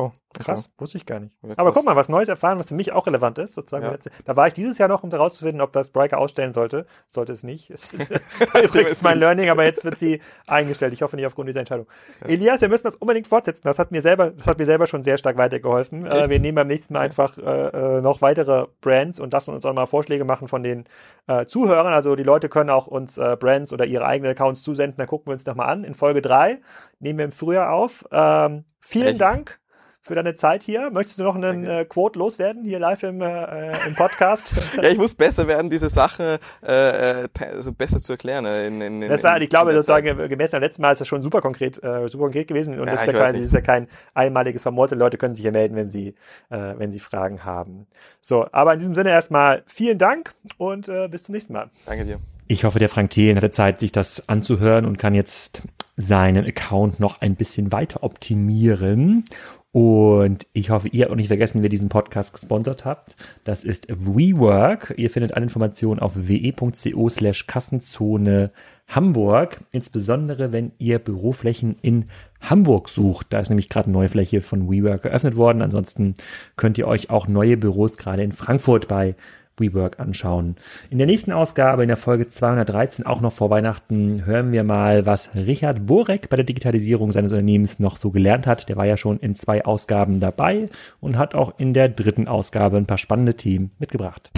Oh, Krass, wusste ich gar nicht. Ja, Aber krass. guck mal, was Neues erfahren, was für mich auch relevant ist. Sozusagen Ja. Da war ich dieses Jahr noch, um herauszufinden, ob das Briker ausstellen sollte. Sollte es nicht. [laughs] [laughs] Ist übrigens mein Learning, aber jetzt wird sie eingestellt. Ich hoffe nicht aufgrund dieser Entscheidung. Elias, wir müssen das unbedingt fortsetzen. Das hat mir selber, das hat mir selber schon sehr stark weitergeholfen. Äh, wir nehmen beim nächsten Mal einfach äh, äh, noch weitere Brands und lassen uns auch mal Vorschläge machen von den äh, Zuhörern. Also die Leute können auch uns äh, Brands oder ihre eigenen Accounts zusenden. Da gucken wir uns nochmal an. In Folge drei nehmen wir im Frühjahr auf. Ähm, vielen Echt? Dank für deine Zeit hier. Möchtest du noch einen äh, Quote loswerden hier live im, äh, im Podcast? [laughs] Ja, ich muss besser werden, diese Sache äh, äh, also besser zu erklären. äh, In, in, Das war, in- ich glaube, sozusagen gemäß dem letzten Mal ist das schon super konkret, äh, super konkret gewesen und Ja, das, ist ja quasi, das ist ja kein einmaliges Vermorte. Leute können sich hier melden, wenn sie, äh, wenn sie Fragen haben. So, aber in diesem Sinne erstmal vielen Dank und äh, bis zum nächsten Mal. Danke dir. Ich hoffe, der Frank Thelen hatte Zeit, sich das anzuhören und kann jetzt seinen Account noch ein bisschen weiter optimieren. Und ich hoffe, ihr habt auch nicht vergessen, wer diesen Podcast gesponsert hat. Das ist WeWork. Ihr findet alle Informationen auf we.co slash Kassenzone Hamburg. Insbesondere, wenn ihr Büroflächen in Hamburg sucht. Da ist nämlich gerade eine neue Fläche von WeWork eröffnet worden. Ansonsten könnt ihr euch auch neue Büros gerade in Frankfurt bei WeWork anschauen. In der nächsten Ausgabe, in der Folge 213, auch noch vor Weihnachten, hören wir mal, was Richard Borek bei der Digitalisierung seines Unternehmens noch so gelernt hat. Der war ja schon in zwei Ausgaben dabei und hat auch in der dritten Ausgabe ein paar spannende Themen mitgebracht.